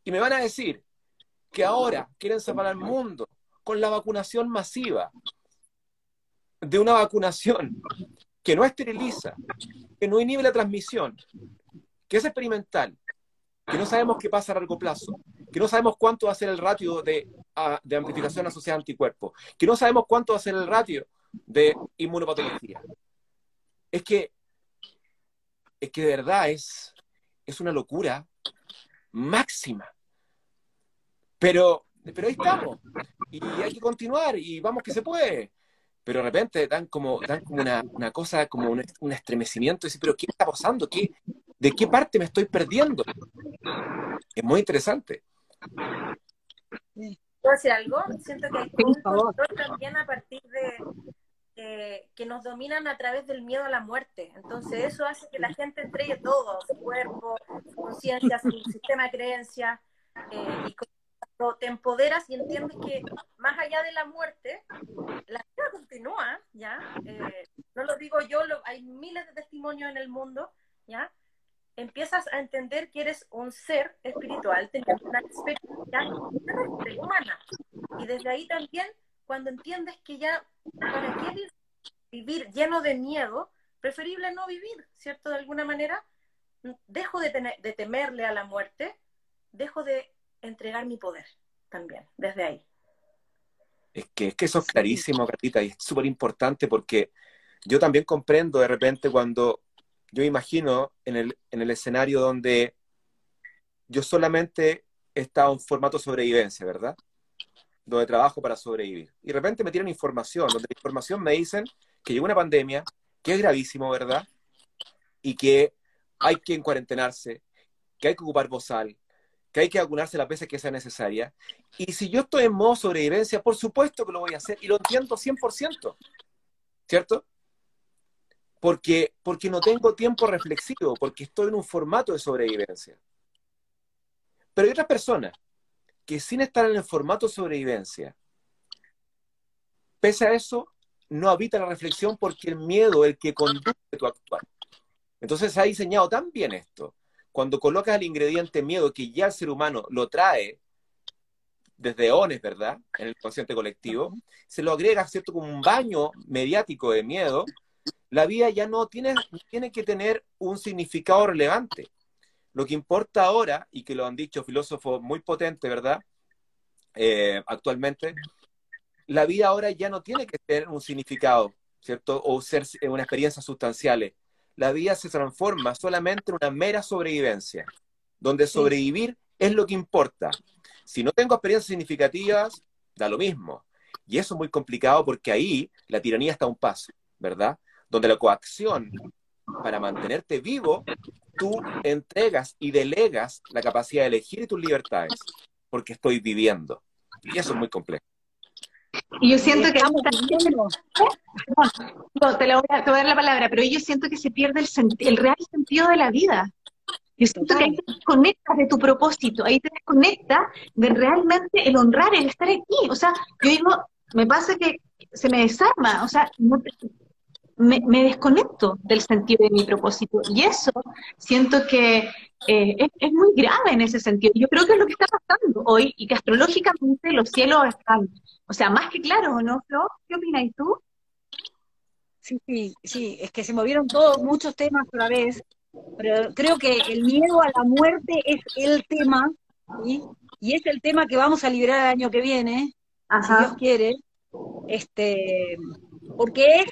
Y me van a decir que ahora quieren salvar al mundo con la vacunación masiva de una vacunación que no esteriliza, que no inhibe la transmisión, que es experimental, que no sabemos qué pasa a largo plazo, que no sabemos cuánto va a ser el ratio de, de amplificación asociada a anticuerpos, que no sabemos cuánto va a ser el ratio de inmunopatología. Es que, es que de verdad es, es una locura máxima. Pero, pero ahí estamos. Y hay que continuar y vamos que se puede. Pero de repente dan como, dan como una, una cosa, como un, un estremecimiento. Y decir, pero ¿qué está pasando? ¿Qué, ¿De qué parte me estoy perdiendo? Es muy interesante. ¿Puedo decir algo? Siento que hay un control también a partir de, que nos dominan a través del miedo a la muerte. Entonces eso hace que la gente entregue todo, su cuerpo, su conciencia, su sistema de creencias, eh, y te empoderas y entiendes que más allá de la muerte, la vida continúa, ¿ya? Eh, no lo digo yo, hay miles de testimonios en el mundo, ¿ya? empiezas a entender que eres un ser espiritual teniendo una experiencia humana. Y desde ahí también, cuando entiendes que ya, ¿para qué vivir lleno de miedo? Preferible no vivir, ¿cierto? De alguna manera, dejo de, tener, de temerle a la muerte, dejo de entregar mi poder también, desde ahí. Es que, es que eso es clarísimo, Catita, y es súper importante porque yo también comprendo de repente cuando yo imagino en el, en el escenario donde yo solamente he estado en formato sobrevivencia, ¿verdad? Donde trabajo para sobrevivir. Y de repente me tiran información, donde la información me dicen que llegó una pandemia, que es gravísimo, ¿verdad? Y que hay que cuarentenarse, que hay que ocupar bozal, que hay que vacunarse las veces que sea necesaria. Y si yo estoy en modo sobrevivencia, por supuesto que lo voy a hacer y lo entiendo 100%, ¿cierto? porque, porque no tengo tiempo reflexivo, porque estoy en un formato de sobrevivencia. Pero hay otras personas que sin estar en el formato sobrevivencia, pese a eso, no habita la reflexión porque el miedo es el que conduce tu actuar. Entonces se ha diseñado tan bien esto. Cuando colocas el ingrediente miedo que ya el ser humano lo trae desde ONES, ¿verdad? En el consciente colectivo, se lo agrega, ¿cierto? Como un baño mediático de miedo la vida ya no tiene, tiene que tener un significado relevante. Lo que importa ahora, y que lo han dicho filósofos muy potentes, ¿verdad? Eh, actualmente, la vida ahora ya no tiene que tener un significado, ¿cierto? O ser una experiencia sustancial. La vida se transforma solamente en una mera sobrevivencia, donde sobrevivir es lo que importa. Si no tengo experiencias significativas, da lo mismo. Y eso es muy complicado porque ahí la tiranía está a un paso, ¿verdad? donde la coacción, para mantenerte vivo, tú entregas y delegas la capacidad de elegir tus libertades, porque estoy viviendo. Y eso es muy complejo. Y yo siento que... No, te, lo voy a, dar la palabra, pero yo siento que se pierde el, el real sentido de la vida. Yo siento que ahí te desconectas de tu propósito, ahí te desconectas de realmente el honrar, el estar aquí. O sea, yo digo, me pasa que se me desarma, o sea, no me, desconecto del sentido de mi propósito. Y eso siento que eh, es, muy grave en ese sentido. Yo creo que es lo que está pasando hoy y que astrológicamente los cielos están, o sea, más que claros, ¿no, Flo? ¿Qué opinas tú? Sí, sí, sí, es que se movieron todos muchos temas a la vez, pero creo que el miedo a la muerte es el tema, y es el tema que vamos a liberar el año que viene, si Dios quiere, este, porque es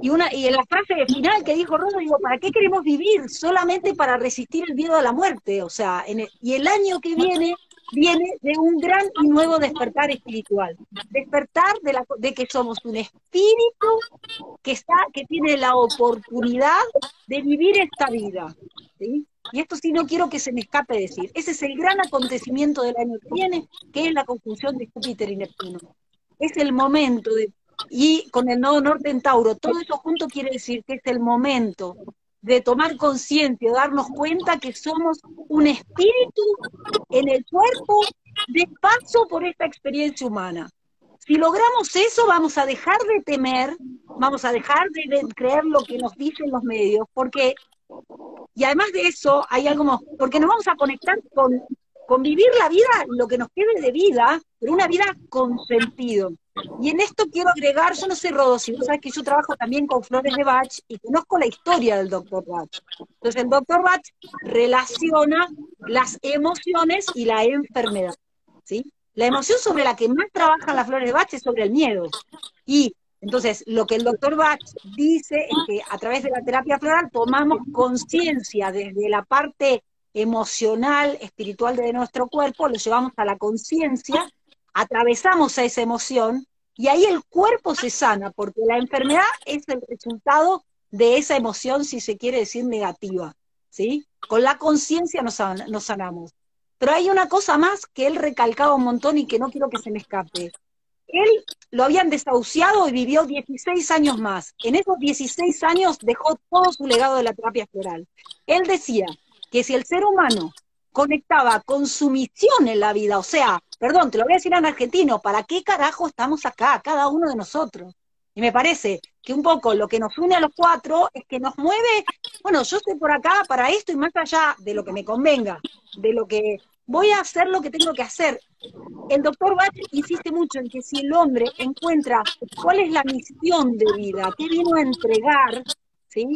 y, una, y en la frase final que dijo Rodo, digo, ¿para qué queremos vivir? Solamente para resistir el miedo a la muerte. O sea, y el año que viene viene de un gran y nuevo despertar espiritual. Despertar de, la, de que somos un espíritu que, está, que tiene la oportunidad de vivir esta vida. y esto sí no quiero que se me escape decir, ese es el gran acontecimiento del año que viene, que es la conjunción de Júpiter y Neptuno. Es el momento de, y con el nodo norte en Tauro, todo eso junto quiere decir que es el momento de tomar conciencia, darnos cuenta que somos un espíritu en el cuerpo de paso por esta experiencia humana. Si logramos eso, vamos a dejar de temer, vamos a dejar de, creer lo que nos dicen los medios, porque, y además de eso, hay algo porque nos vamos a conectar con, con vivir la vida, lo que nos quede de vida, pero una vida con sentido. Y en esto quiero agregar, yo no sé, Rodo, si vos sabes que yo trabajo también con Flores de Bach y conozco la historia del doctor Bach. Entonces el doctor Bach relaciona las emociones y la enfermedad, ¿sí? La emoción sobre la que más trabajan las flores de Bach es sobre el miedo. Y entonces, lo que el doctor Bach dice es que a través de la terapia floral tomamos conciencia desde la parte emocional, espiritual de nuestro cuerpo, lo llevamos a la conciencia, atravesamos a esa emoción y ahí el cuerpo se sana, porque la enfermedad es el resultado de esa emoción, si se quiere decir negativa, ¿sí? Con la conciencia nos, sanamos. Pero hay una cosa más que él recalcaba un montón y que no quiero que se me escape. Él lo habían desahuciado y vivió 16 años más. En esos 16 años dejó todo su legado de la terapia floral. Él decía que si el ser humano conectaba con su misión en la vida, o sea, perdón, te lo voy a decir en argentino, ¿para qué carajo estamos acá, cada uno de nosotros? Y me parece que un poco lo que nos une a los cuatro es que nos mueve, bueno, yo estoy por acá para esto y más allá de lo que me convenga, de lo que voy a hacer lo que tengo que hacer. El doctor Bach insiste mucho en que si el hombre encuentra cuál es la misión de vida, qué vino a entregar, ¿sí?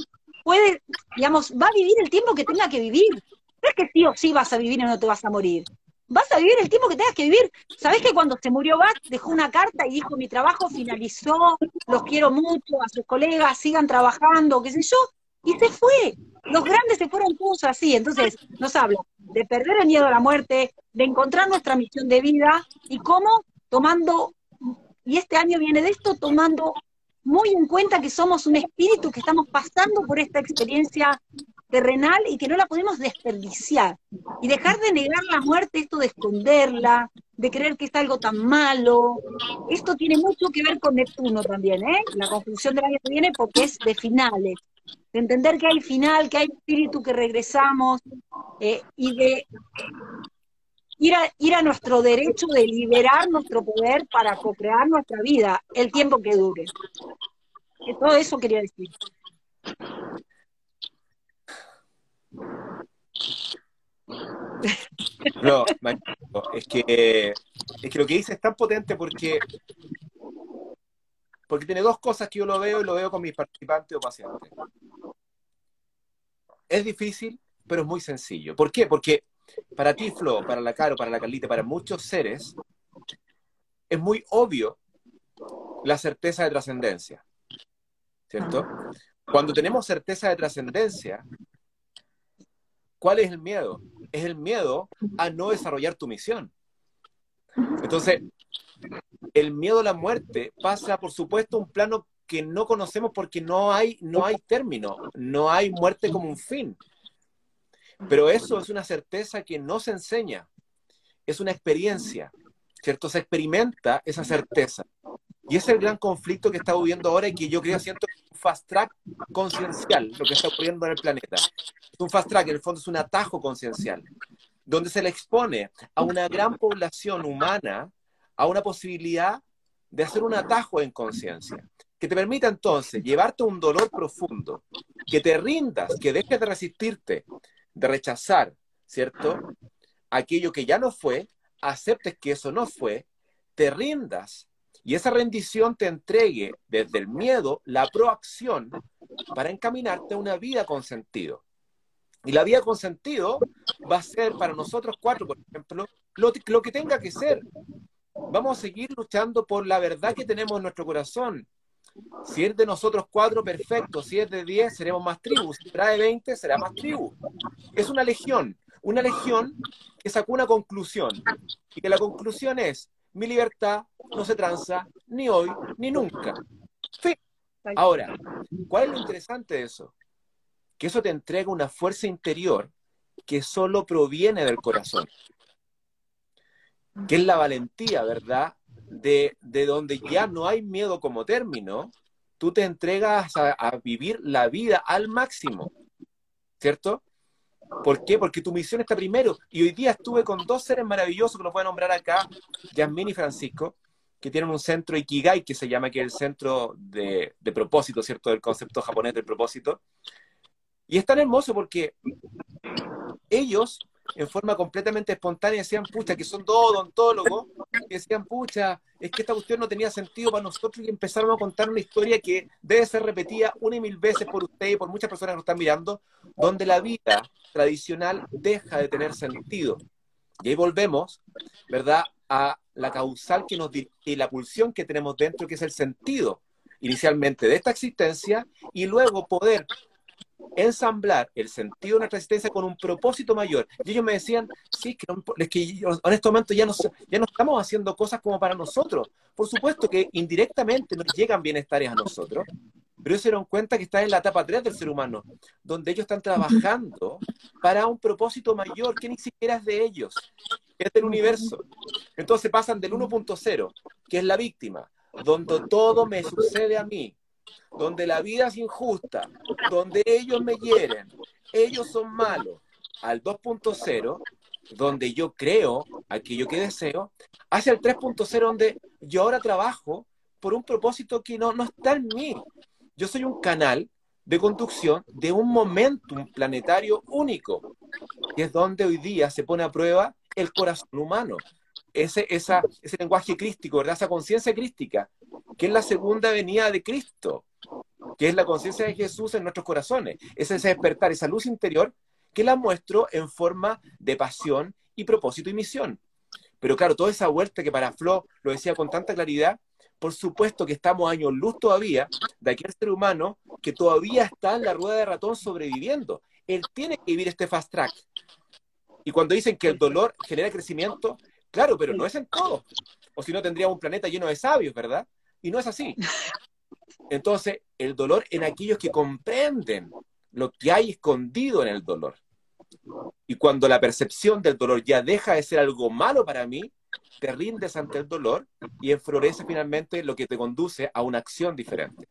Puede, digamos, va a vivir el tiempo que tenga que vivir. No es que sí o sí vas a vivir y no te vas a morir. Vas a vivir el tiempo que tengas que vivir. ¿Sabés que cuando se murió Bach dejó una carta y dijo mi trabajo finalizó, los quiero mucho, a sus colegas, sigan trabajando, qué sé yo? Y se fue. Los grandes se fueron todos así. Entonces, nos habla de perder el miedo a la muerte, de encontrar nuestra misión de vida y cómo tomando, y este año viene de esto, tomando muy en cuenta que somos un espíritu que estamos pasando por esta experiencia terrenal y que no la podemos desperdiciar. Y dejar de negar la muerte, esto de esconderla, de creer que es algo tan malo. Esto tiene mucho que ver con Neptuno también, ¿eh? La conclusión del año que viene porque es de finales de entender que hay final, que hay espíritu, que regresamos, eh, y de ir a, ir a nuestro derecho de liberar nuestro poder para co-crear nuestra vida el tiempo que dure. Todo eso quería decir. No, es que, es que lo que dice es tan potente porque porque tiene dos cosas que yo lo veo y lo veo con mis participantes o pacientes. Es difícil, pero es muy sencillo. ¿Por qué? Porque para ti, Flo, para la Caro, para la Carlita, para muchos seres, es muy obvio la certeza de trascendencia. ¿Cierto? Cuando tenemos certeza de trascendencia, ¿cuál es el miedo? Es el miedo a no desarrollar tu misión. Entonces, el miedo a la muerte pasa, por supuesto, a un plano que no conocemos porque no hay, no hay término, no hay muerte como un fin. Pero eso es una certeza que no se enseña, es una experiencia, ¿cierto? Se experimenta esa certeza. Y es el gran conflicto que está viviendo ahora y que yo creo siento fast track conciencial, lo que está ocurriendo en el planeta. Es un fast track, en el fondo es un atajo conciencial, donde se le expone a una gran población humana a una posibilidad de hacer un atajo en conciencia, que te permita entonces llevarte un dolor profundo, que te rindas, que dejes de resistirte, de rechazar, ¿cierto? Aquello que ya no fue, aceptes que eso no fue, te rindas y esa rendición te entregue desde el miedo la proacción para encaminarte a una vida con sentido. Y la vida con sentido va a ser para nosotros cuatro, por ejemplo, lo, que tenga que ser vamos a seguir luchando por la verdad que tenemos en nuestro corazón. Si es de nosotros cuatro, perfecto. Si es de diez, seremos más tribus. Si de veinte, será más tribu. Es una legión. Una legión que sacó una conclusión. Y que la conclusión es, mi libertad no se tranza ni hoy ni nunca. Ahora, ¿cuál es lo interesante de eso? Que eso te entrega una fuerza interior que solo proviene del corazón, que es la valentía, ¿verdad? De, donde ya no hay miedo como término, tú te entregas a, a vivir la vida al máximo, ¿cierto? ¿Por qué? Porque tu misión está primero. Y hoy día estuve con dos seres maravillosos que los voy a nombrar acá, Yasmín y Francisco, que tienen un centro Ikigai, que se llama, que es el centro de, de propósito, ¿cierto? Del concepto japonés del propósito. Y es tan hermoso porque ellos, en forma completamente espontánea, decían, pucha, que son dos odontólogos, y decían, pucha, es que esta cuestión no tenía sentido para nosotros y empezaron a contar una historia que debe ser repetida una y mil veces por usted y por muchas personas que nos están mirando, donde la vida tradicional deja de tener sentido. Y ahí volvemos, ¿verdad?, a la causal que nos y la pulsión que tenemos dentro, que es el sentido inicialmente de esta existencia, y luego poder ensamblar el sentido de nuestra existencia con un propósito mayor. Y ellos me decían, sí, que, es que en este momento ya no, ya no estamos haciendo cosas como para nosotros. Por supuesto que indirectamente nos llegan bienestares a nosotros, pero ellos se dieron cuenta que están en la etapa 3 del ser humano, donde ellos están trabajando para un propósito mayor que ni siquiera es de ellos, es del universo. Entonces pasan del 1.0, que es la víctima, donde todo me sucede a mí, donde la vida es injusta, donde ellos me hieren, ellos son malos, al 2.0, donde yo creo aquello que deseo, hacia el 3.0, donde yo ahora trabajo por un propósito que no, no está en mí. Yo soy un canal de conducción de un momentum planetario único, que es donde hoy día se pone a prueba el corazón humano. Ese, ese lenguaje crístico, ¿verdad? Esa conciencia crística, que es la segunda venida de Cristo, que es la conciencia de Jesús en nuestros corazones. Es ese despertar, esa luz interior que la muestro en forma de pasión y propósito y misión. Pero claro, toda esa vuelta que para Flo lo decía con tanta claridad, por supuesto que estamos años luz todavía de aquel ser humano que todavía está en la rueda de ratón sobreviviendo. Él tiene que vivir este fast track. Y cuando dicen que el dolor genera crecimiento, claro, pero no es en todo. O si no, tendríamos un planeta lleno de sabios, ¿verdad? Y no es así. Entonces, el dolor en aquellos que comprenden lo que hay escondido en el dolor. Y cuando la percepción del dolor ya deja de ser algo malo para mí, te rindes ante el dolor y enflorece finalmente lo que te conduce a una acción diferente.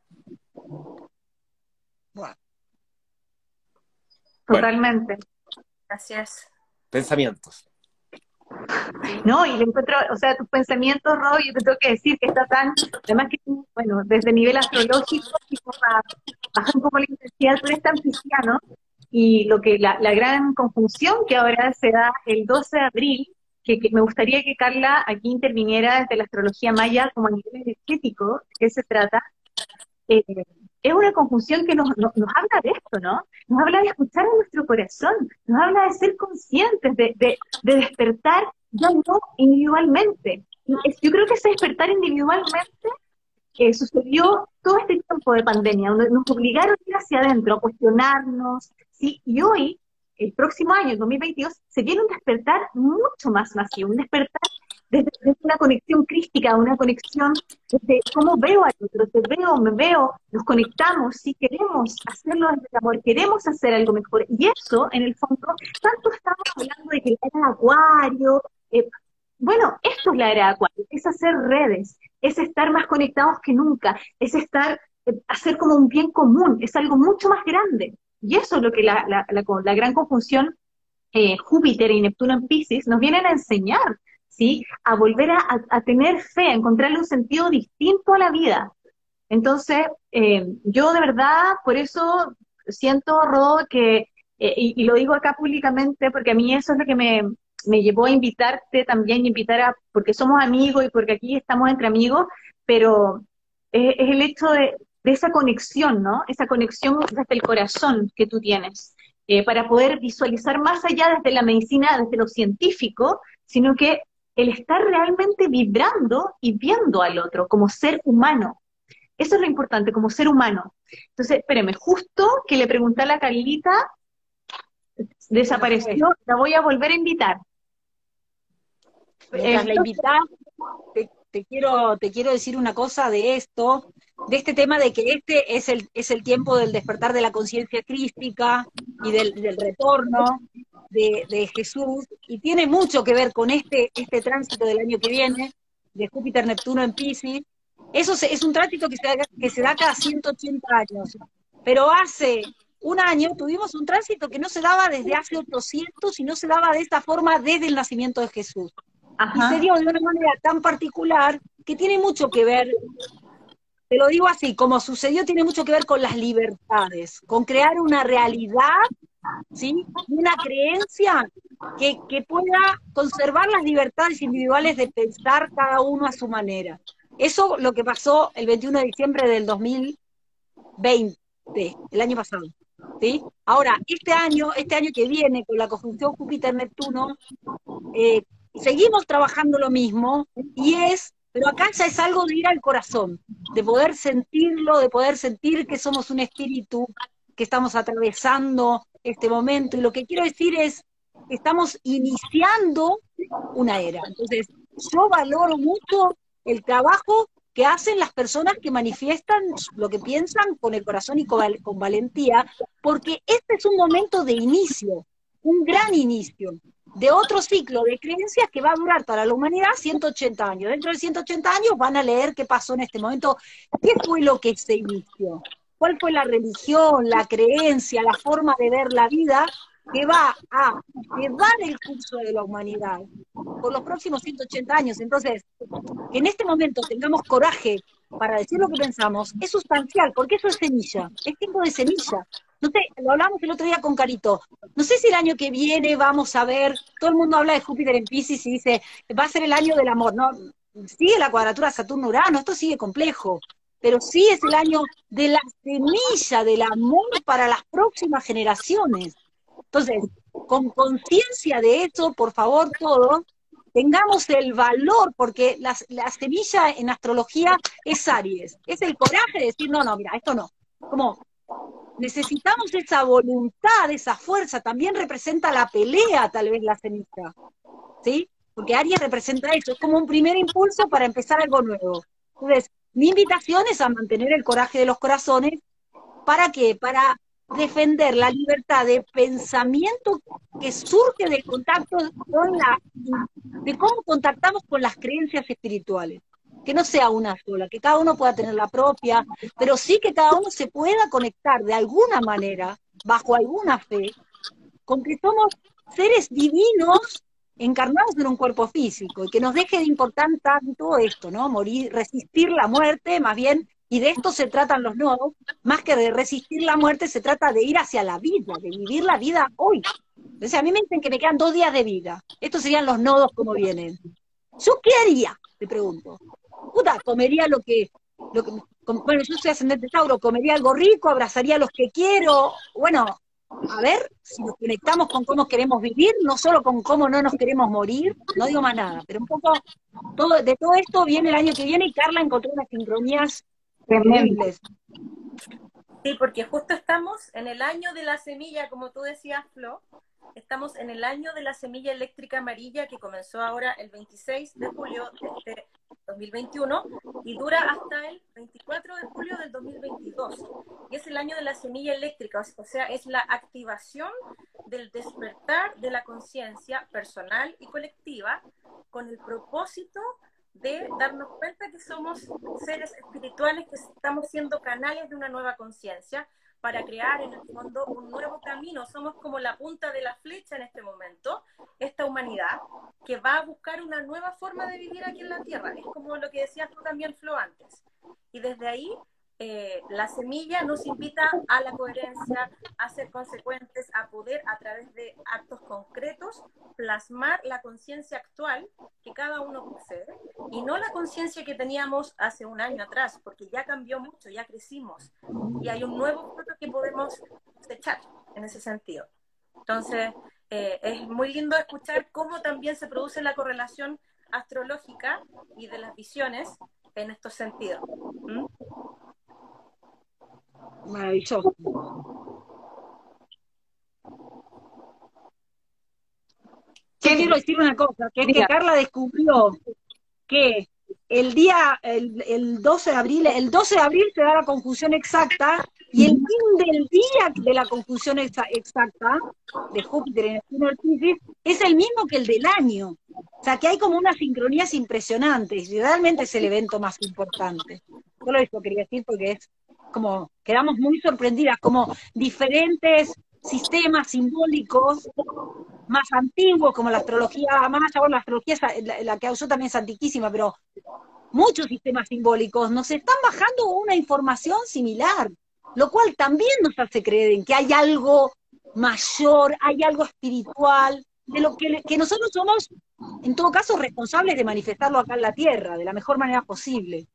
Totalmente. Gracias. Pensamientos. No, y le encuentro, o sea, tus pensamientos, Rob, yo te tengo que decir que está tan, además que, bueno, desde el nivel astrológico, baja un poco la intensidad, pero es tan cristiano, y lo que, la, gran conjunción que ahora se da el 12 de abril, que, me gustaría que Carla aquí interviniera desde la astrología maya como a nivel energético, ¿de qué se trata? Eh, es una conjunción que nos, nos, habla de esto, ¿no? Nos habla de escuchar a nuestro corazón, nos habla de ser conscientes, de, de, de despertar ya no individualmente. Yo creo que ese despertar individualmente eh, sucedió todo este tiempo de pandemia, donde nos obligaron a ir hacia adentro, a cuestionarnos, ¿sí? Y hoy, el próximo año, el 2022, se viene un despertar mucho más masivo, un despertar desde, una conexión crística, una conexión desde cómo veo al otro, te veo, me veo, nos conectamos, si queremos hacerlo desde el amor, queremos hacer algo mejor. Y eso, en el fondo, tanto estamos hablando de que era acuario, eh, bueno, esto es la era acuario, es hacer redes, es estar más conectados que nunca, es estar, eh, hacer como un bien común, es algo mucho más grande. Y eso es lo que la, la, la, gran conjunción eh, Júpiter y Neptuno en Pisces nos vienen a enseñar, ¿sí? A volver a, tener fe, a encontrarle un sentido distinto a la vida. Entonces, eh, yo de verdad, por eso siento, Rodo, que, eh, y, lo digo acá públicamente, porque a mí eso es lo que me, me llevó a invitarte también, invitar a, porque somos amigos y porque aquí estamos entre amigos, pero es, el hecho de, de, esa conexión, ¿no? Esa conexión desde el corazón que tú tienes, eh, para poder visualizar más allá desde la medicina, desde lo científico, sino que el estar realmente vibrando y viendo al otro como ser humano. Eso es lo importante, como ser humano. Entonces, espéreme, justo que le pregunté a la Carlita, desapareció, la voy a volver a invitar. la invitar, te, quiero, te quiero decir una cosa de esto, de este tema de que este es el, es el tiempo del despertar de la conciencia crística y del, del retorno, de, Jesús y tiene mucho que ver con este, este tránsito del año que viene, de Júpiter-Neptuno en Pisces. Eso es un tránsito que se, da, que se da cada 180 años. Pero hace un año tuvimos un tránsito que no se daba desde hace 800 y no se daba de esta forma desde el nacimiento de Jesús. Y se dio de una manera tan particular que tiene mucho que ver, te lo digo así, como sucedió, tiene mucho que ver con las libertades, con crear una realidad, Una creencia que, que pueda conservar las libertades individuales de pensar cada uno a su manera. Eso lo que pasó el 21 de diciembre del 2020, el año pasado. ¿sí? Ahora, este año, este año que viene, con la conjunción Júpiter-Neptuno, eh, seguimos trabajando lo mismo y es, pero acá ya es algo de ir al corazón, de poder sentirlo, de poder sentir que somos un espíritu, que estamos atravesando este momento. Y lo que quiero decir es, estamos iniciando una era. Entonces, yo valoro mucho el trabajo que hacen las personas que manifiestan lo que piensan con el corazón y con, valentía, porque este es un momento de inicio, un gran inicio de otro ciclo de creencias que va a durar para la humanidad 180 años. Dentro de 180 años van a leer qué pasó en este momento, qué fue lo que se inició, cuál fue la religión, la creencia, la forma de ver la vida que va a llevar el curso de la humanidad por los próximos 180 años. Entonces, que en este momento tengamos coraje para decir lo que pensamos es sustancial, porque eso es semilla, es tiempo de semilla. No sé, lo hablamos el otro día con Carito. No sé si el año que viene vamos a ver, todo el mundo habla de Júpiter en Pisces y dice, va a ser el año del amor. No, sigue la cuadratura Saturno-Urano, esto sigue complejo pero sí es el año de la semilla del amor para las próximas generaciones. Entonces, con conciencia de eso, por favor, todos, tengamos el valor, porque la, semilla en astrología es Aries, es el coraje de decir, no, no, mira, esto no. Como necesitamos esa voluntad, esa fuerza, también representa la pelea, tal vez la semilla, ¿sí? Porque Aries representa eso, es como un primer impulso para empezar algo nuevo. Entonces, mi invitación es a mantener el coraje de los corazones, ¿para qué? Para defender la libertad de pensamiento que surge del contacto con la, de cómo contactamos con las creencias espirituales. Que no sea una sola, que cada uno pueda tener la propia, pero sí que cada uno se pueda conectar de alguna manera, bajo alguna fe, con que somos seres divinos encarnados en un cuerpo físico y que nos deje de importar tanto esto, ¿no? Morir, resistir la muerte, más bien y de esto se tratan los nodos, más que de resistir la muerte, se trata de ir hacia la vida, de vivir la vida hoy. Entonces a mí me dicen que me quedan dos días de vida. Estos serían los nodos como vienen. ¿Yo qué haría? Te pregunto. Puta, comería lo que, lo que bueno, yo soy ascendente Tauro, comería algo rico, abrazaría a los que quiero. Bueno, a ver si nos conectamos con cómo queremos vivir, no solo con cómo no nos queremos morir, no digo más nada, pero un poco todo, de todo esto viene el año que viene y Carla encontró unas sincronías Sí, porque justo estamos en el año de la semilla, como tú decías, Flo, estamos en el año de la semilla eléctrica amarilla que comenzó ahora el 26 de julio de este 2021 y dura hasta el 24 de julio del 2022. Y es el año de la semilla eléctrica, o sea, es la activación del despertar de la conciencia personal y colectiva con el propósito de darnos cuenta que somos seres espirituales que estamos siendo canales de una nueva conciencia para crear en el fondo un nuevo camino. Somos como la punta de la flecha en este momento, esta humanidad que va a buscar una nueva forma de vivir aquí en la Tierra. Es como lo que decías tú también, Flo, antes. Y desde ahí eh, la semilla nos invita a la coherencia, a ser consecuentes, a poder a través de actos concretos plasmar la conciencia actual que cada uno posee y no la conciencia que teníamos hace un año atrás, porque ya cambió mucho, ya crecimos y hay un nuevo fruto que podemos echar en ese sentido. Entonces, eh, es muy lindo escuchar cómo también se produce la correlación astrológica y de las visiones en estos sentidos. ¿Mm? Maravilloso. quiero decir una cosa, que es que Carla descubrió que el día, el, 12 de abril, el 12 de abril se da la conjunción exacta Y el fin del día de la conjunción exacta de Júpiter en el Piscis es el mismo que el del año. O sea, que hay como unas sincronías impresionantes y realmente es el evento más importante. Solo eso quería decir porque es como, quedamos muy sorprendidas, como diferentes sistemas simbólicos más antiguos, como la astrología, allá, la astrología, la, la que usó también es antiquísima, pero muchos sistemas simbólicos nos están bajando una información similar, lo cual también nos hace creer en que hay algo mayor, hay algo espiritual, de lo que, que nosotros somos, en todo caso, responsables de manifestarlo acá en la Tierra, de la mejor manera posible.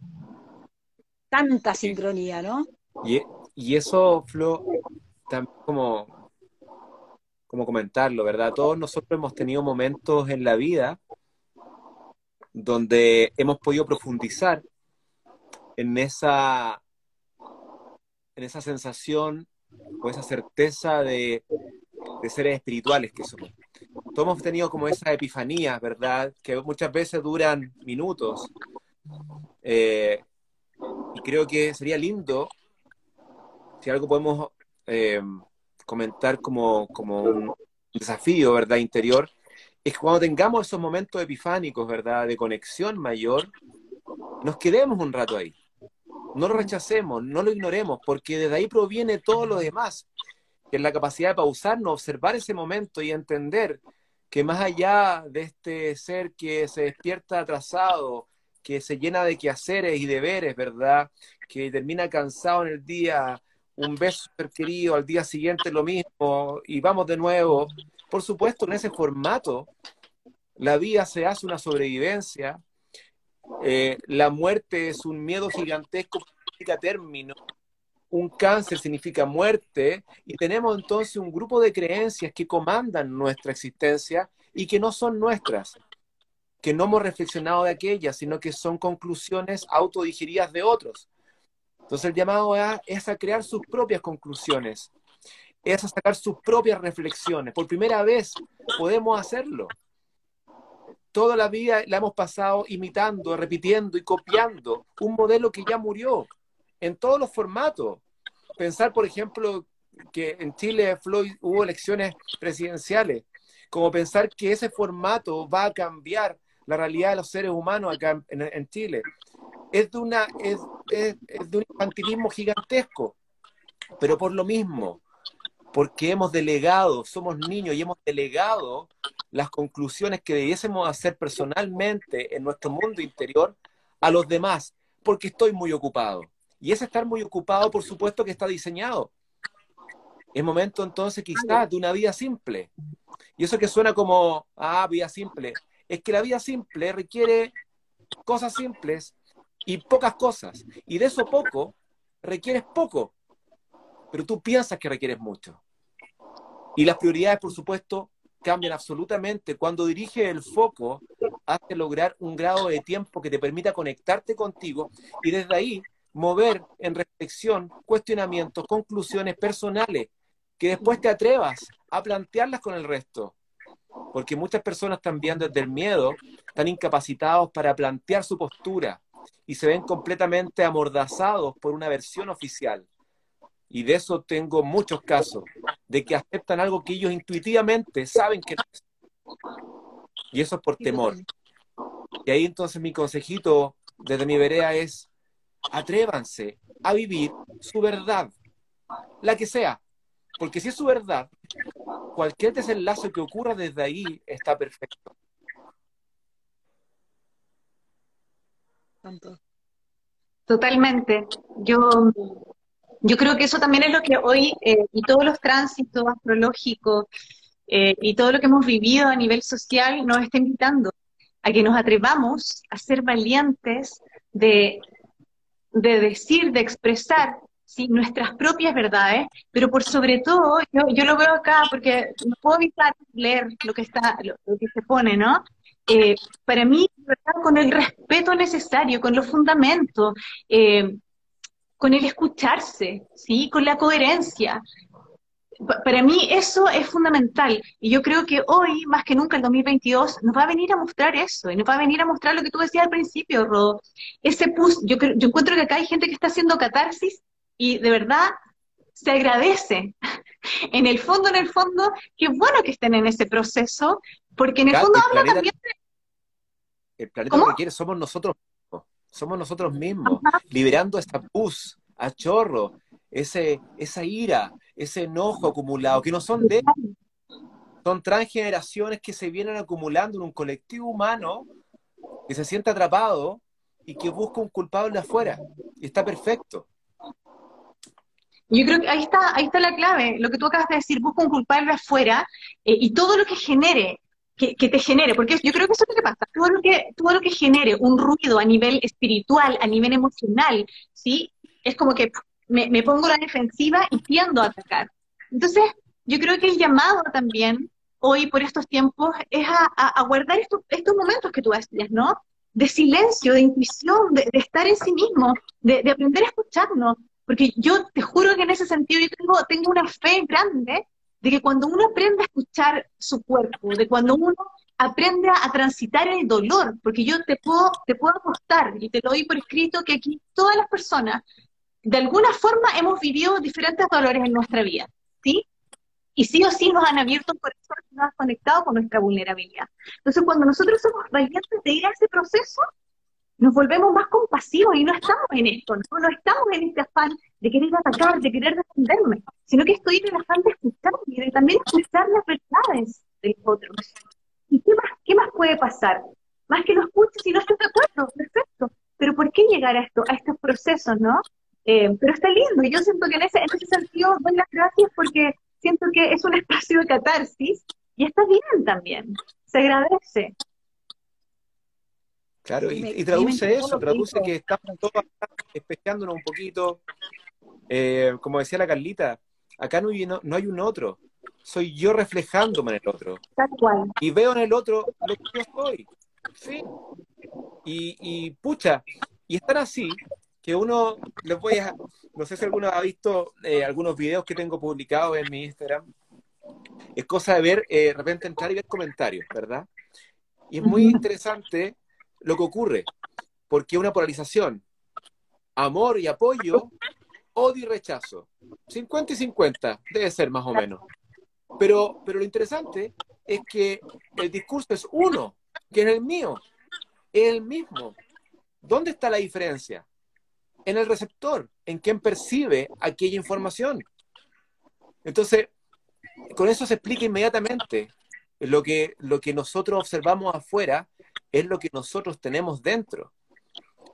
Tanta sincronía, ¿no? Y, y eso, Flo, también como como comentarlo, ¿verdad? Todos nosotros hemos tenido momentos en la vida donde hemos podido profundizar en esa, en esa sensación o esa certeza de, seres espirituales que somos. Todos hemos tenido como esa epifanía, ¿verdad? Que muchas veces duran minutos. Eh, y creo que sería lindo si algo podemos eh, comentar como, como un desafío, ¿verdad? Interior, es cuando tengamos esos momentos epifánicos, ¿verdad? De conexión mayor, nos quedemos un rato ahí. No lo rechacemos, no lo ignoremos, porque desde ahí proviene todo lo demás, que es la capacidad de pausarnos, observar ese momento y entender que más allá de este ser que se despierta atrasado, que se llena de quehaceres y deberes, ¿verdad? Que termina cansado en el día, un beso querido, al día siguiente lo mismo, y vamos de nuevo. Por supuesto, en ese formato, la vida se hace una sobrevivencia, eh, la muerte es un miedo gigantesco significa término, un cáncer significa muerte, y tenemos entonces un grupo de creencias que comandan nuestra existencia y que no son nuestras, que no hemos reflexionado de aquellas, sino que son conclusiones autodigeridas de otros. Entonces el llamado es a crear sus propias conclusiones, es a sacar sus propias reflexiones. Por primera vez podemos hacerlo. Toda la vida la hemos pasado imitando, repitiendo y copiando un modelo que ya murió en todos los formatos. Pensar, por ejemplo, que en Chile Floyd, hubo elecciones presidenciales, como pensar que ese formato va a cambiar la realidad de los seres humanos acá en Chile es de, es, de un infantilismo gigantesco, pero por lo mismo, porque hemos delegado, somos niños y hemos delegado las conclusiones que debiésemos hacer personalmente en nuestro mundo interior a los demás, porque estoy muy ocupado. Y ese estar muy ocupado, por supuesto que está diseñado. Es momento entonces quizás de una vida simple. Y eso que suena como, ah, vida simple, es que la vida simple requiere cosas simples y pocas cosas. Y de eso poco, requieres poco, pero tú piensas que requieres mucho. Y las prioridades, por supuesto, cambian absolutamente cuando diriges el foco hacia lograr un grado de tiempo que te permita conectarte contigo y desde ahí mover en reflexión, cuestionamientos, conclusiones personales, que después te atrevas a plantearlas con el resto. Porque muchas personas también desde el miedo están incapacitados para plantear su postura, y se ven completamente amordazados por una versión oficial. Y de eso tengo muchos casos, de que aceptan algo que ellos intuitivamente saben que no es. Y eso es por temor. Y ahí entonces mi consejito desde mi vereda es, atrévanse a vivir su verdad, la que sea. Porque si es su verdad, cualquier desenlace que ocurra desde ahí está perfecto. Totalmente. Yo, yo creo que eso también es lo que hoy, eh, y todos los tránsitos astrológicos, eh, y todo lo que hemos vivido a nivel social nos está invitando a que nos atrevamos a ser valientes de, de decir, de expresar ¿sí? nuestras propias verdades, pero por sobre todo, yo, yo lo veo acá porque no puedo evitar leer lo que está, lo que se pone, ¿no? Eh, para mí, con el respeto necesario, con los fundamentos, eh, con el escucharse, ¿sí? con la coherencia. Para mí eso es fundamental y yo creo que hoy, más que nunca, el 2022, nos va a venir a mostrar eso y nos va a venir a mostrar lo que tú decías al principio, Rodo. Ese push, yo, yo encuentro que acá hay gente que está haciendo catarsis y de verdad se agradece. En el fondo, en el fondo, qué bueno que estén en ese proceso, porque en el fondo habla también de... El planeta lo que quiere somos nosotros mismos, somos nosotros mismos, liberando esta pus a chorro, ese, esa ira, ese enojo acumulado, que no son de son transgeneraciones que se vienen acumulando en un colectivo humano que se siente atrapado y que busca un culpable afuera. Y está perfecto. Yo creo que ahí está, ahí está la clave, lo que tú acabas de decir, busca un culpable afuera eh, y todo lo que genere, que, te genere, porque yo creo que eso es lo que pasa, todo lo que, todo lo que genere un ruido a nivel espiritual, a nivel emocional, ¿sí? Es como que me, me pongo la defensiva y tiendo a atacar. Entonces, yo creo que el llamado también hoy por estos tiempos es a, guardar estos, estos momentos que tú decías, ¿no? De silencio, de intuición, de, estar en sí mismo, de, aprender a escucharnos. Porque yo te juro que en ese sentido yo tengo, tengo una fe grande de que cuando uno aprende a escuchar su cuerpo, de cuando uno aprende a transitar el dolor, porque yo te puedo, te puedo apostar, y te lo doy por escrito, que aquí todas las personas, de alguna forma, hemos vivido diferentes dolores en nuestra vida, ¿sí? y sí o sí nos han abierto un corazón y nos conectado con nuestra vulnerabilidad. Entonces, cuando nosotros somos valientes de ir a ese proceso, nos volvemos más compasivos y no estamos en esto, no, no estamos en este afán de querer atacar, de querer defenderme, sino que estoy en el afán de escuchar y de también escuchar las verdades de los otros. ¿Y qué más, qué más puede pasar? Más que lo escuches y no estés de acuerdo, perfecto. Pero ¿por qué llegar a esto, a estos procesos, no? Eh, pero está lindo, y yo siento que en ese, en ese sentido doy las gracias porque siento que es un espacio de catarsis y está bien también, se agradece. Claro, y, traduce eso, traduce que estamos todos espejándonos un poquito. Eh, como decía la Carlita, acá no hay, no, hay un otro, soy yo reflejándome en el otro. Tal cual. Y veo en el otro lo que yo soy. Sí. Y, y pucha, y estar así, que uno, les voy a, no sé si alguno ha visto eh, algunos videos que tengo publicados en mi Instagram, es cosa de ver, eh, de repente entrar y ver comentarios, ¿verdad? Y es muy interesante lo que ocurre, porque una polarización, amor y apoyo, odio y rechazo, 50 y 50, debe ser más o menos. Pero, pero lo interesante es que el discurso es uno, que es el mío, es el mismo. ¿Dónde está la diferencia? en el receptor, en quien percibe aquella información. Entonces, con eso se explica inmediatamente lo que, lo que nosotros observamos afuera es lo que nosotros tenemos dentro.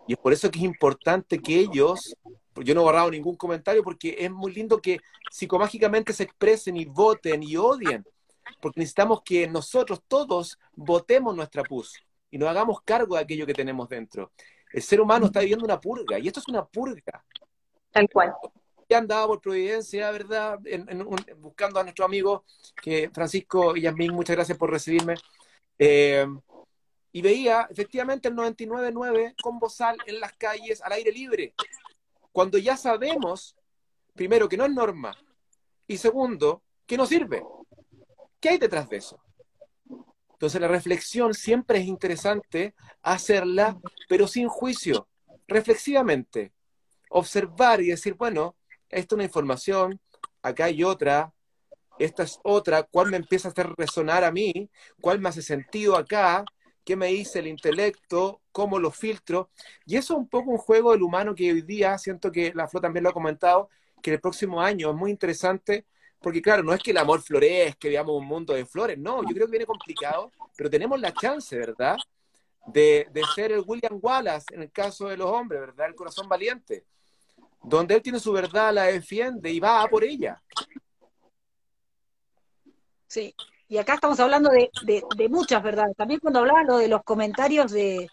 Y es por eso que es importante que ellos, yo no he borrado ningún comentario porque es muy lindo que psicomágicamente se expresen y voten y odien, porque necesitamos que nosotros todos votemos nuestra pus y nos hagamos cargo de aquello que tenemos dentro. El ser humano está viviendo una purga, y esto es una purga. Tal cual. Ya andaba por Providencia, ¿verdad? buscando a nuestro amigo, que Francisco y Yasmín, muchas gracias por recibirme. Eh, y veía efectivamente el 99.9 con bozal en las calles al aire libre. Cuando ya sabemos, primero, que no es norma, y segundo, que no sirve. ¿Qué hay detrás de eso? Entonces la reflexión siempre es interesante hacerla, pero sin juicio, reflexivamente. Observar y decir, bueno, esta es una información, acá hay otra, esta es otra, ¿cuál me empieza a hacer resonar a mí? ¿Cuál me hace sentido acá? ¿Qué me dice el intelecto? ¿Cómo lo filtro? Y eso es un poco un juego del humano que hoy día, siento que la Flo también lo ha comentado, que el próximo año es muy interesante porque claro, no es que el amor florezca, que veamos un mundo de flores, no, yo creo que viene complicado, pero tenemos la chance, ¿verdad? De, ser el William Wallace en el caso de los hombres, ¿verdad? El corazón valiente, donde él tiene su verdad, la defiende y va a por ella. Sí, y acá estamos hablando de, muchas verdades. También cuando hablaba lo de los comentarios de,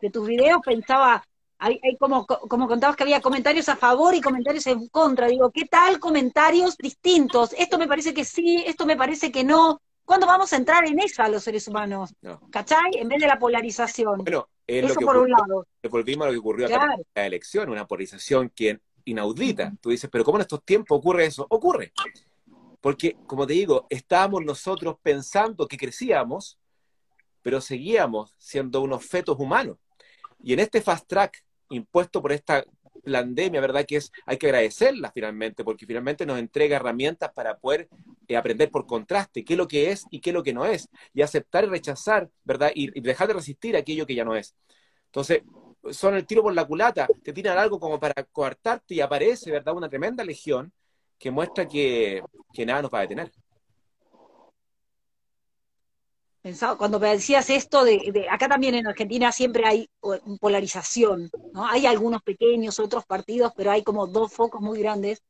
de tus videos, pensaba, hay, como, como contabas que había comentarios a favor y comentarios en contra. Digo, ¿qué tal comentarios distintos? Esto me parece que sí, esto me parece que no. ¿Cuándo vamos a entrar en eso a los seres humanos? ¿Cachai? En vez de la polarización. Bueno, eso por un lado. Volvimos a lo que ocurrió acá en la elección, una polarización que inaudita. Tú dices, pero ¿cómo en estos tiempos ocurre eso? Ocurre. Porque, como te digo, estábamos nosotros pensando que crecíamos, pero seguíamos siendo unos fetos humanos. Y en este fast track impuesto por esta pandemia, ¿verdad? Que es, hay que agradecerla finalmente, porque finalmente nos entrega herramientas para poder eh, aprender por contraste qué es lo que es y qué es lo que no es, y aceptar y rechazar, ¿verdad? Y, dejar de resistir aquello que ya no es. Entonces, son el tiro por la culata, te tiran algo como para coartarte y aparece, ¿verdad? Una tremenda legión que muestra que, nada nos va a detener. cuando me decías esto de, acá también en Argentina siempre hay polarización, ¿no? Hay algunos pequeños, otros partidos, pero hay como dos focos muy grandes.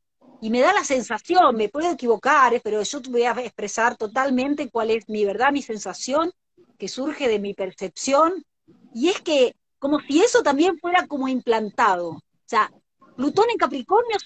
Y me da la sensación, me puedo equivocar, ¿eh? pero yo te voy a expresar totalmente cuál es mi verdad, mi sensación, que surge de mi percepción, y es que como si eso también fuera como implantado. O sea, Plutón en Capricornio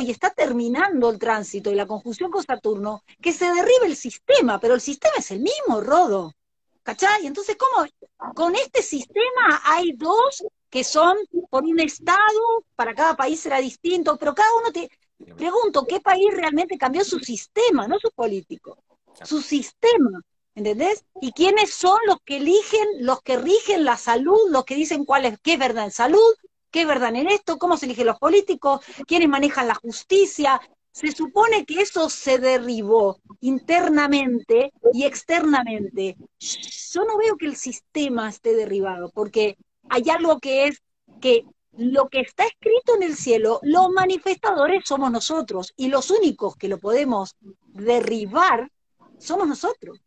y está terminando el tránsito y la conjunción con Saturno que se derribe el sistema, pero el sistema es el mismo, Rodo. ¿Cachai? Entonces, ¿cómo? Con este sistema hay dos que son por un estado, para cada país será distinto, pero cada uno te pregunto, ¿qué país realmente cambió su sistema, no su político? Su sistema, ¿entendés? ¿Y quiénes son los que eligen, los que rigen la salud, los que dicen cuál es, qué es verdad en salud, qué verdad en esto, cómo se eligen los políticos, quiénes manejan la justicia. Se supone que eso se derribó internamente y externamente. Yo no veo que el sistema esté derribado, porque hay algo que es que lo que está escrito en el cielo, los manifestadores somos nosotros, y los únicos que lo podemos derribar somos nosotros.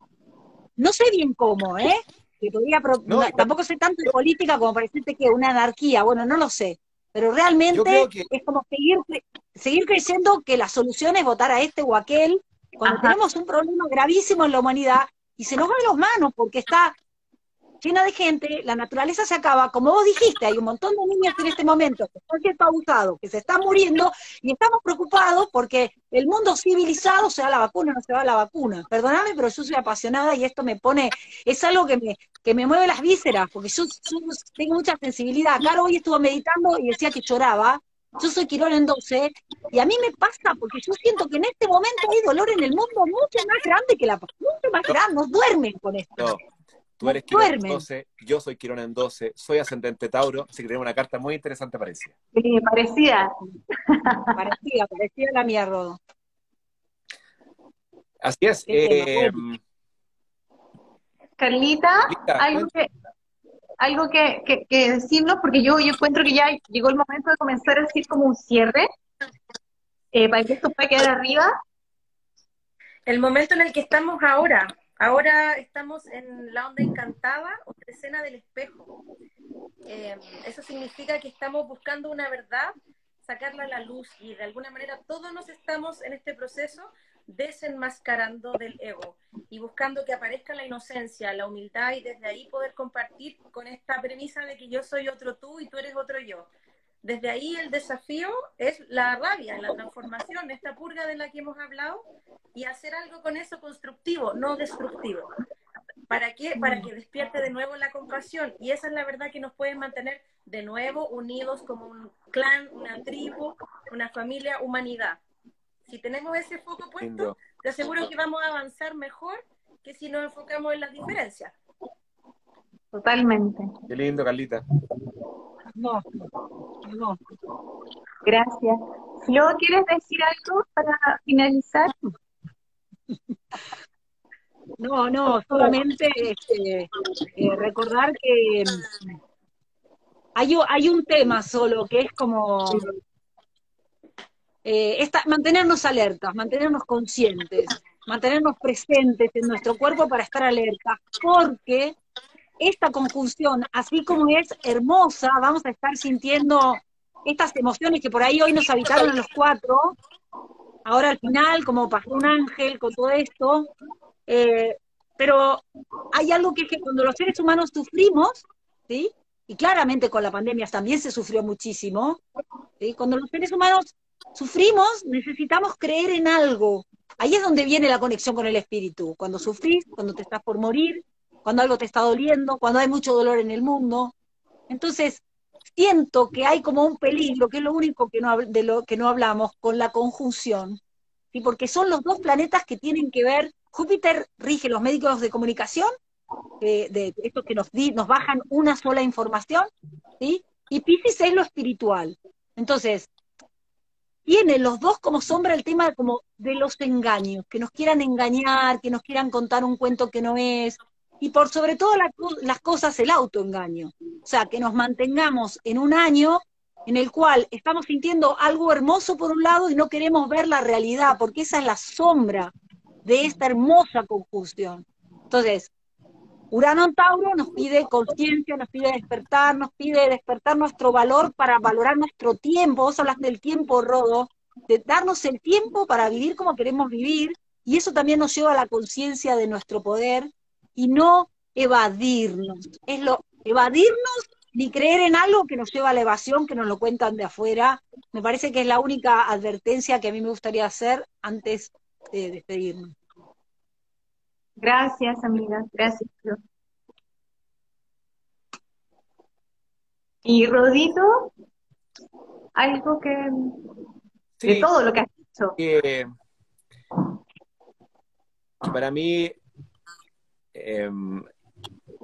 No sé bien cómo, ¿eh? Tampoco sé tanto de política como para decirte que una anarquía, bueno, no lo sé, pero realmente es como seguir, seguir creyendo que la solución es votar a este o aquel, cuando tenemos un problema gravísimo en la humanidad y se nos va de las manos porque está llena de gente, la naturaleza se acaba, como vos dijiste, hay un montón de niños en este momento que están siendo abusados, que se están muriendo, y estamos preocupados porque el mundo civilizado se da la vacuna o no se da la vacuna. Perdóname, pero yo soy apasionada y esto me pone, es algo que me, que me mueve las vísceras, porque yo, tengo mucha sensibilidad. Caro hoy estuvo meditando y decía que lloraba, yo soy Quirón en 12, y a mí me pasa porque yo siento que en este momento hay dolor en el mundo mucho más grande que la mucho más grande, nos duermen con esto. Tú eres Quirón en 12, yo soy Quirón en 12, soy ascendente Tauro, así que tenemos una carta muy interesante parecida. Sí, parecida. parecida, parecida a la mía, Rodo. Así es. Eh, Carlita, algo que algo que, decirnos, porque yo, yo encuentro que ya llegó el momento de comenzar a decir como un cierre, eh, para que esto pueda quedar arriba. El momento en el que estamos ahora, Ahora estamos en la onda encantada o escena del espejo. Eh, eso significa que estamos buscando una verdad, sacarla a la luz y de alguna manera todos nos estamos en este proceso desenmascarando del ego y buscando que aparezca la inocencia, la humildad y desde ahí poder compartir con esta premisa de que yo soy otro tú y tú eres otro yo. Desde ahí el desafío es la rabia, la transformación, esta purga de la que hemos hablado, y hacer algo con eso constructivo, no destructivo. ¿Para qué? Para que despierte de nuevo la compasión. Y esa es la verdad que nos puede mantener de nuevo unidos como un clan, una tribu, una familia, humanidad. Si tenemos ese foco puesto, te aseguro que vamos a avanzar mejor que si nos enfocamos en las diferencias. Totalmente. Qué lindo, Carlita. No, no. Gracias. Flo, ¿quieres decir algo para finalizar? No, no, solamente este, eh, recordar que mm, hay, un tema solo que es como eh, mantenernos alertas, mantenernos conscientes, mantenernos presentes en nuestro cuerpo para estar alertas, porque esta conjunción, así como es hermosa, vamos a estar sintiendo estas emociones que por ahí hoy nos habitaron los cuatro, ahora al final, como pasó un ángel con todo esto, eh, pero hay algo que es que cuando los seres humanos sufrimos, ¿sí? y claramente con la pandemia también se sufrió muchísimo, ¿sí? cuando los seres humanos sufrimos, necesitamos creer en algo. Ahí es donde viene la conexión con el espíritu. Cuando sufrís, cuando te estás por morir, cuando algo te está doliendo, cuando hay mucho dolor en el mundo. Entonces, siento que hay como un peligro, que es lo único que no, de lo que no hablamos, con la conjunción, ¿sí? porque son los dos planetas que tienen que ver, Júpiter rige los médicos de comunicación, de estos que nos, nos bajan una sola información, ¿sí? y Pisces es lo espiritual. Entonces, tiene los dos como sombra el tema como de los engaños, que nos quieran engañar, que nos quieran contar un cuento que no es, y por sobre todo las cosas el autoengaño. O sea, que nos mantengamos en un año en el cual estamos sintiendo algo hermoso por un lado y no queremos ver la realidad, porque esa es la sombra de esta hermosa conjunción. Entonces, Urano en Tauro nos pide conciencia, nos pide despertar, nos pide despertar nuestro valor para valorar nuestro tiempo. Vos hablas del tiempo, Rodo, de darnos el tiempo para vivir como queremos vivir, y eso también nos lleva a la conciencia de nuestro poder y no evadirnos. Es lo evadirnos ni creer en algo que nos lleva a la evasión, que nos lo cuentan de afuera. Me parece que es la única advertencia que a mí me gustaría hacer antes de despedirnos. Gracias, amiga. Gracias. Y Rodito, algo que de todo lo que has dicho. Que, para mí em,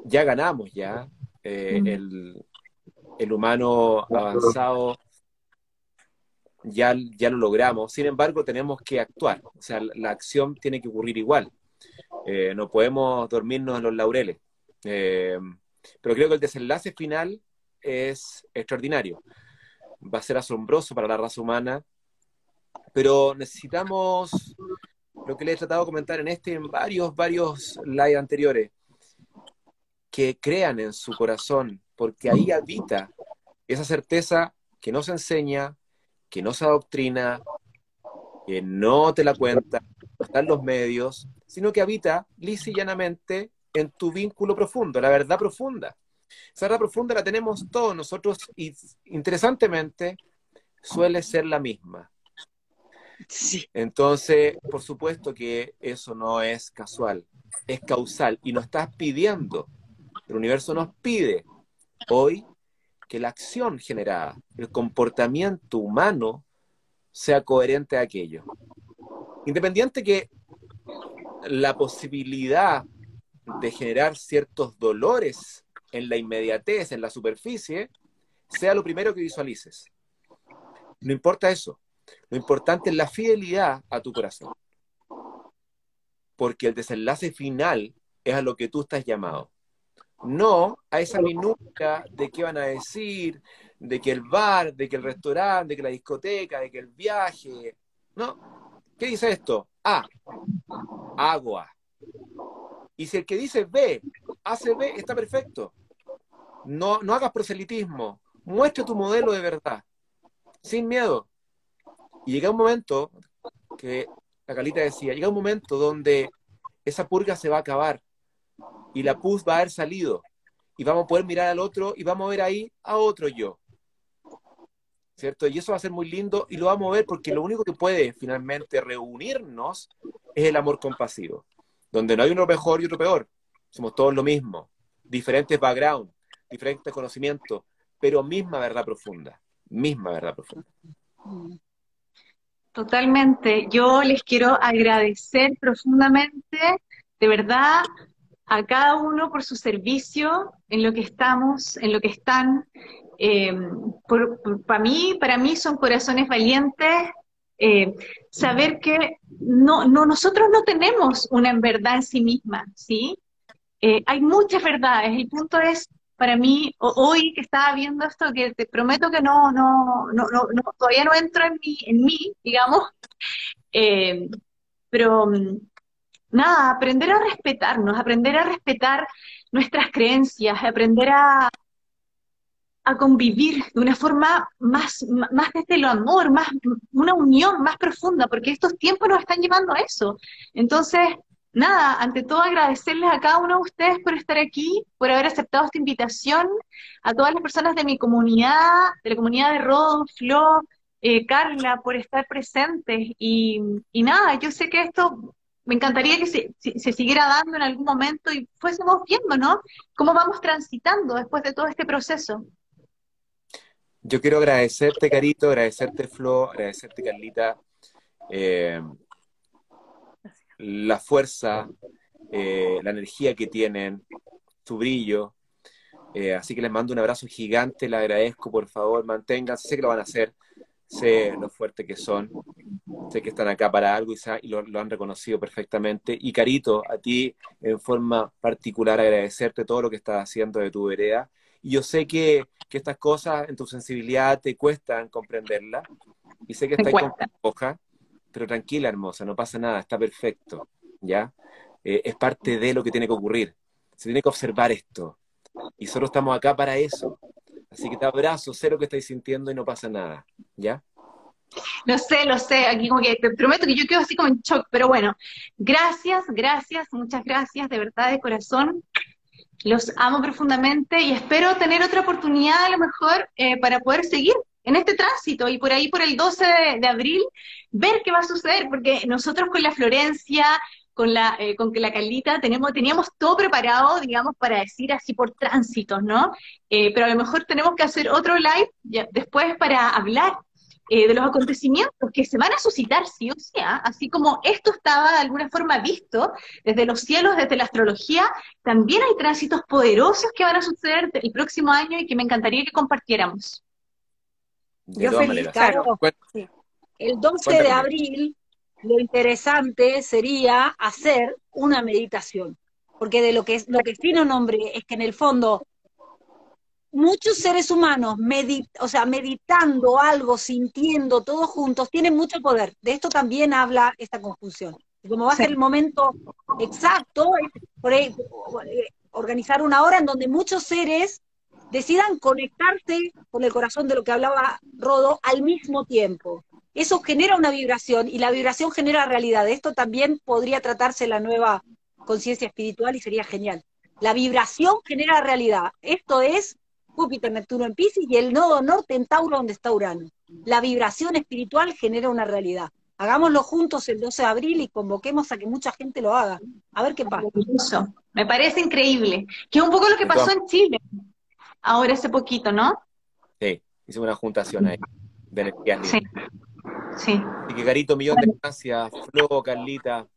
ya ganamos ya. Eh, el, el, humano avanzado ya, ya lo logramos. Sin embargo, tenemos que actuar. O sea, la acción tiene que ocurrir igual. Eh, no podemos dormirnos en los laureles. Eh, pero creo que el desenlace final es extraordinario. Va a ser asombroso para la raza humana, pero necesitamos lo que les he tratado de comentar en este, en varios, varios live anteriores, que crean en su corazón, porque ahí habita esa certeza que no se enseña, que no se adoctrina, que no te la cuenta, no en los medios, sino que habita lisa y llanamente en tu vínculo profundo, la verdad profunda. Esa verdad profunda la tenemos todos nosotros y interesantemente suele ser la misma. Sí. Entonces, por supuesto que eso no es casual, es causal y nos estás pidiendo, el universo nos pide hoy que la acción generada, el comportamiento humano sea coherente a aquello. Independiente que la posibilidad de generar ciertos dolores en la inmediatez, en la superficie, sea lo primero que visualices. No importa eso. Lo importante es la fidelidad a tu corazón. Porque el desenlace final es a lo que tú estás llamado. No a esa minuta de qué van a decir, de que el bar, de que el restaurante, de que la discoteca, de que el viaje. No. ¿Qué dice esto? A, agua. Y si el que dice B hace B, está perfecto. No, no hagas proselitismo. Muestra tu modelo de verdad. Sin miedo. Y llega un momento que la Calita decía, llega un momento donde esa purga se va a acabar y la pus va a haber salido y vamos a poder mirar al otro y vamos a ver ahí a otro yo. ¿cierto? Y eso va a ser muy lindo y lo vamos a ver porque lo único que puede finalmente reunirnos es el amor compasivo, donde no hay uno mejor y otro peor, somos todos lo mismo, diferentes backgrounds, diferentes conocimientos, pero misma verdad profunda, misma verdad profunda. Totalmente. Yo les quiero agradecer profundamente, de verdad, a cada uno por su servicio en lo que estamos, en lo que están. Eh, para mí, para mí son corazones valientes. Eh, saber que no, no, nosotros no tenemos una verdad en sí misma, ¿sí? Eh, hay muchas verdades. El punto es, para mí, hoy que estaba viendo esto, que te prometo que no, no, no, no todavía no entro en mí, en mí digamos, pero nada, aprender a respetarnos, aprender a respetar nuestras creencias, aprender a, a convivir de una forma más, más desde el amor, más, una unión más profunda, porque estos tiempos nos están llevando a eso. Entonces, nada, ante todo agradecerles a cada uno de ustedes por estar aquí, por haber aceptado esta invitación, a todas las personas de mi comunidad, de la comunidad de Rodo, Flo, eh, Carla, por estar presentes. Y, nada, yo sé que esto me encantaría que se, se, siguiera dando en algún momento y fuésemos viendo, ¿no? Cómo vamos transitando después de todo este proceso. Yo quiero agradecerte, Carito, agradecerte, Flo, agradecerte, Carlita, eh, la fuerza, eh, la energía que tienen, tu brillo, Eh, así que les mando un abrazo gigante, le agradezco, por favor, manténganse, sé que lo van a hacer, sé lo fuerte que son, sé que están acá para algo y, lo, han reconocido perfectamente. Y Carito, a ti en forma particular agradecerte todo lo que estás haciendo de tu vereda. Y yo sé que, estas cosas en tu sensibilidad te cuestan comprenderlas. Y sé que estás con hoja, pero tranquila, hermosa, no pasa nada, está perfecto, ¿ya? Eh, es parte de lo que tiene que ocurrir. Se tiene que observar esto. Y solo estamos acá para eso. Así que te abrazo, sé lo que estáis sintiendo y no pasa nada, ¿ya? Lo sé, lo sé, aquí como que te prometo que yo quedo así como en shock, pero bueno, gracias, gracias, muchas gracias, de verdad, de corazón. Los amo profundamente y espero tener otra oportunidad a lo mejor eh, para poder seguir en este tránsito y por ahí por el 12 de, abril ver qué va a suceder, porque nosotros con la Florencia, con la, eh, con la Carlita tenemos, teníamos todo preparado, digamos, para decir así por tránsitos, ¿no? Eh, pero a lo mejor tenemos que hacer otro live después para hablar eh, de los acontecimientos que se van a suscitar sí o sí, ¿ah? así como esto estaba de alguna forma visto desde los cielos, desde la astrología, también hay tránsitos poderosos que van a suceder el próximo año y que me encantaría que compartiéramos. Yo feliz, claro. El 12 de abril, lo interesante sería hacer una meditación, porque de lo que, lo que Fino nombre es que en el fondo muchos seres humanos, o sea, meditando algo, sintiendo, todos juntos, tienen mucho poder. De esto también habla esta conjunción. como va a ser el momento exacto, por ahí, organizar una hora en donde muchos seres decidan conectarse con el corazón de lo que hablaba Rodo al mismo tiempo. Eso genera una vibración y la vibración genera realidad. Esto también podría tratarse la nueva conciencia espiritual y sería genial. La vibración genera realidad. Esto es Júpiter, Neptuno en Pisces y el nodo norte en Tauro donde está Urano. La vibración espiritual genera una realidad. Hagámoslo juntos el 12 de abril y convoquemos a que mucha gente lo haga. A ver qué pasa. Me parece increíble. Que es un poco lo que pasó en Chile ahora hace poquito, ¿no? Sí, hicimos una juntación ahí de energías Sí. sí. Y que Carito, millón de gracias. Flo, Carlita,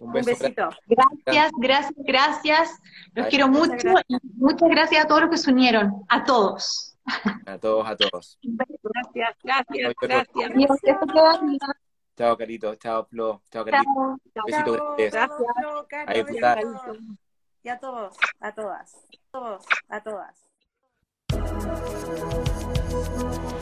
un, besito. Gracias, gracias, gracias. Los quiero mucho y muchas gracias a todos los que se unieron. A todos. A todos, a todos. Gracias, gracias, gracias. Chao, Carito. Chao, Flo. Chao, Carito. Besito. Gracias. Gracias. Y a todos, a todas. A todos, a todas. Thank you.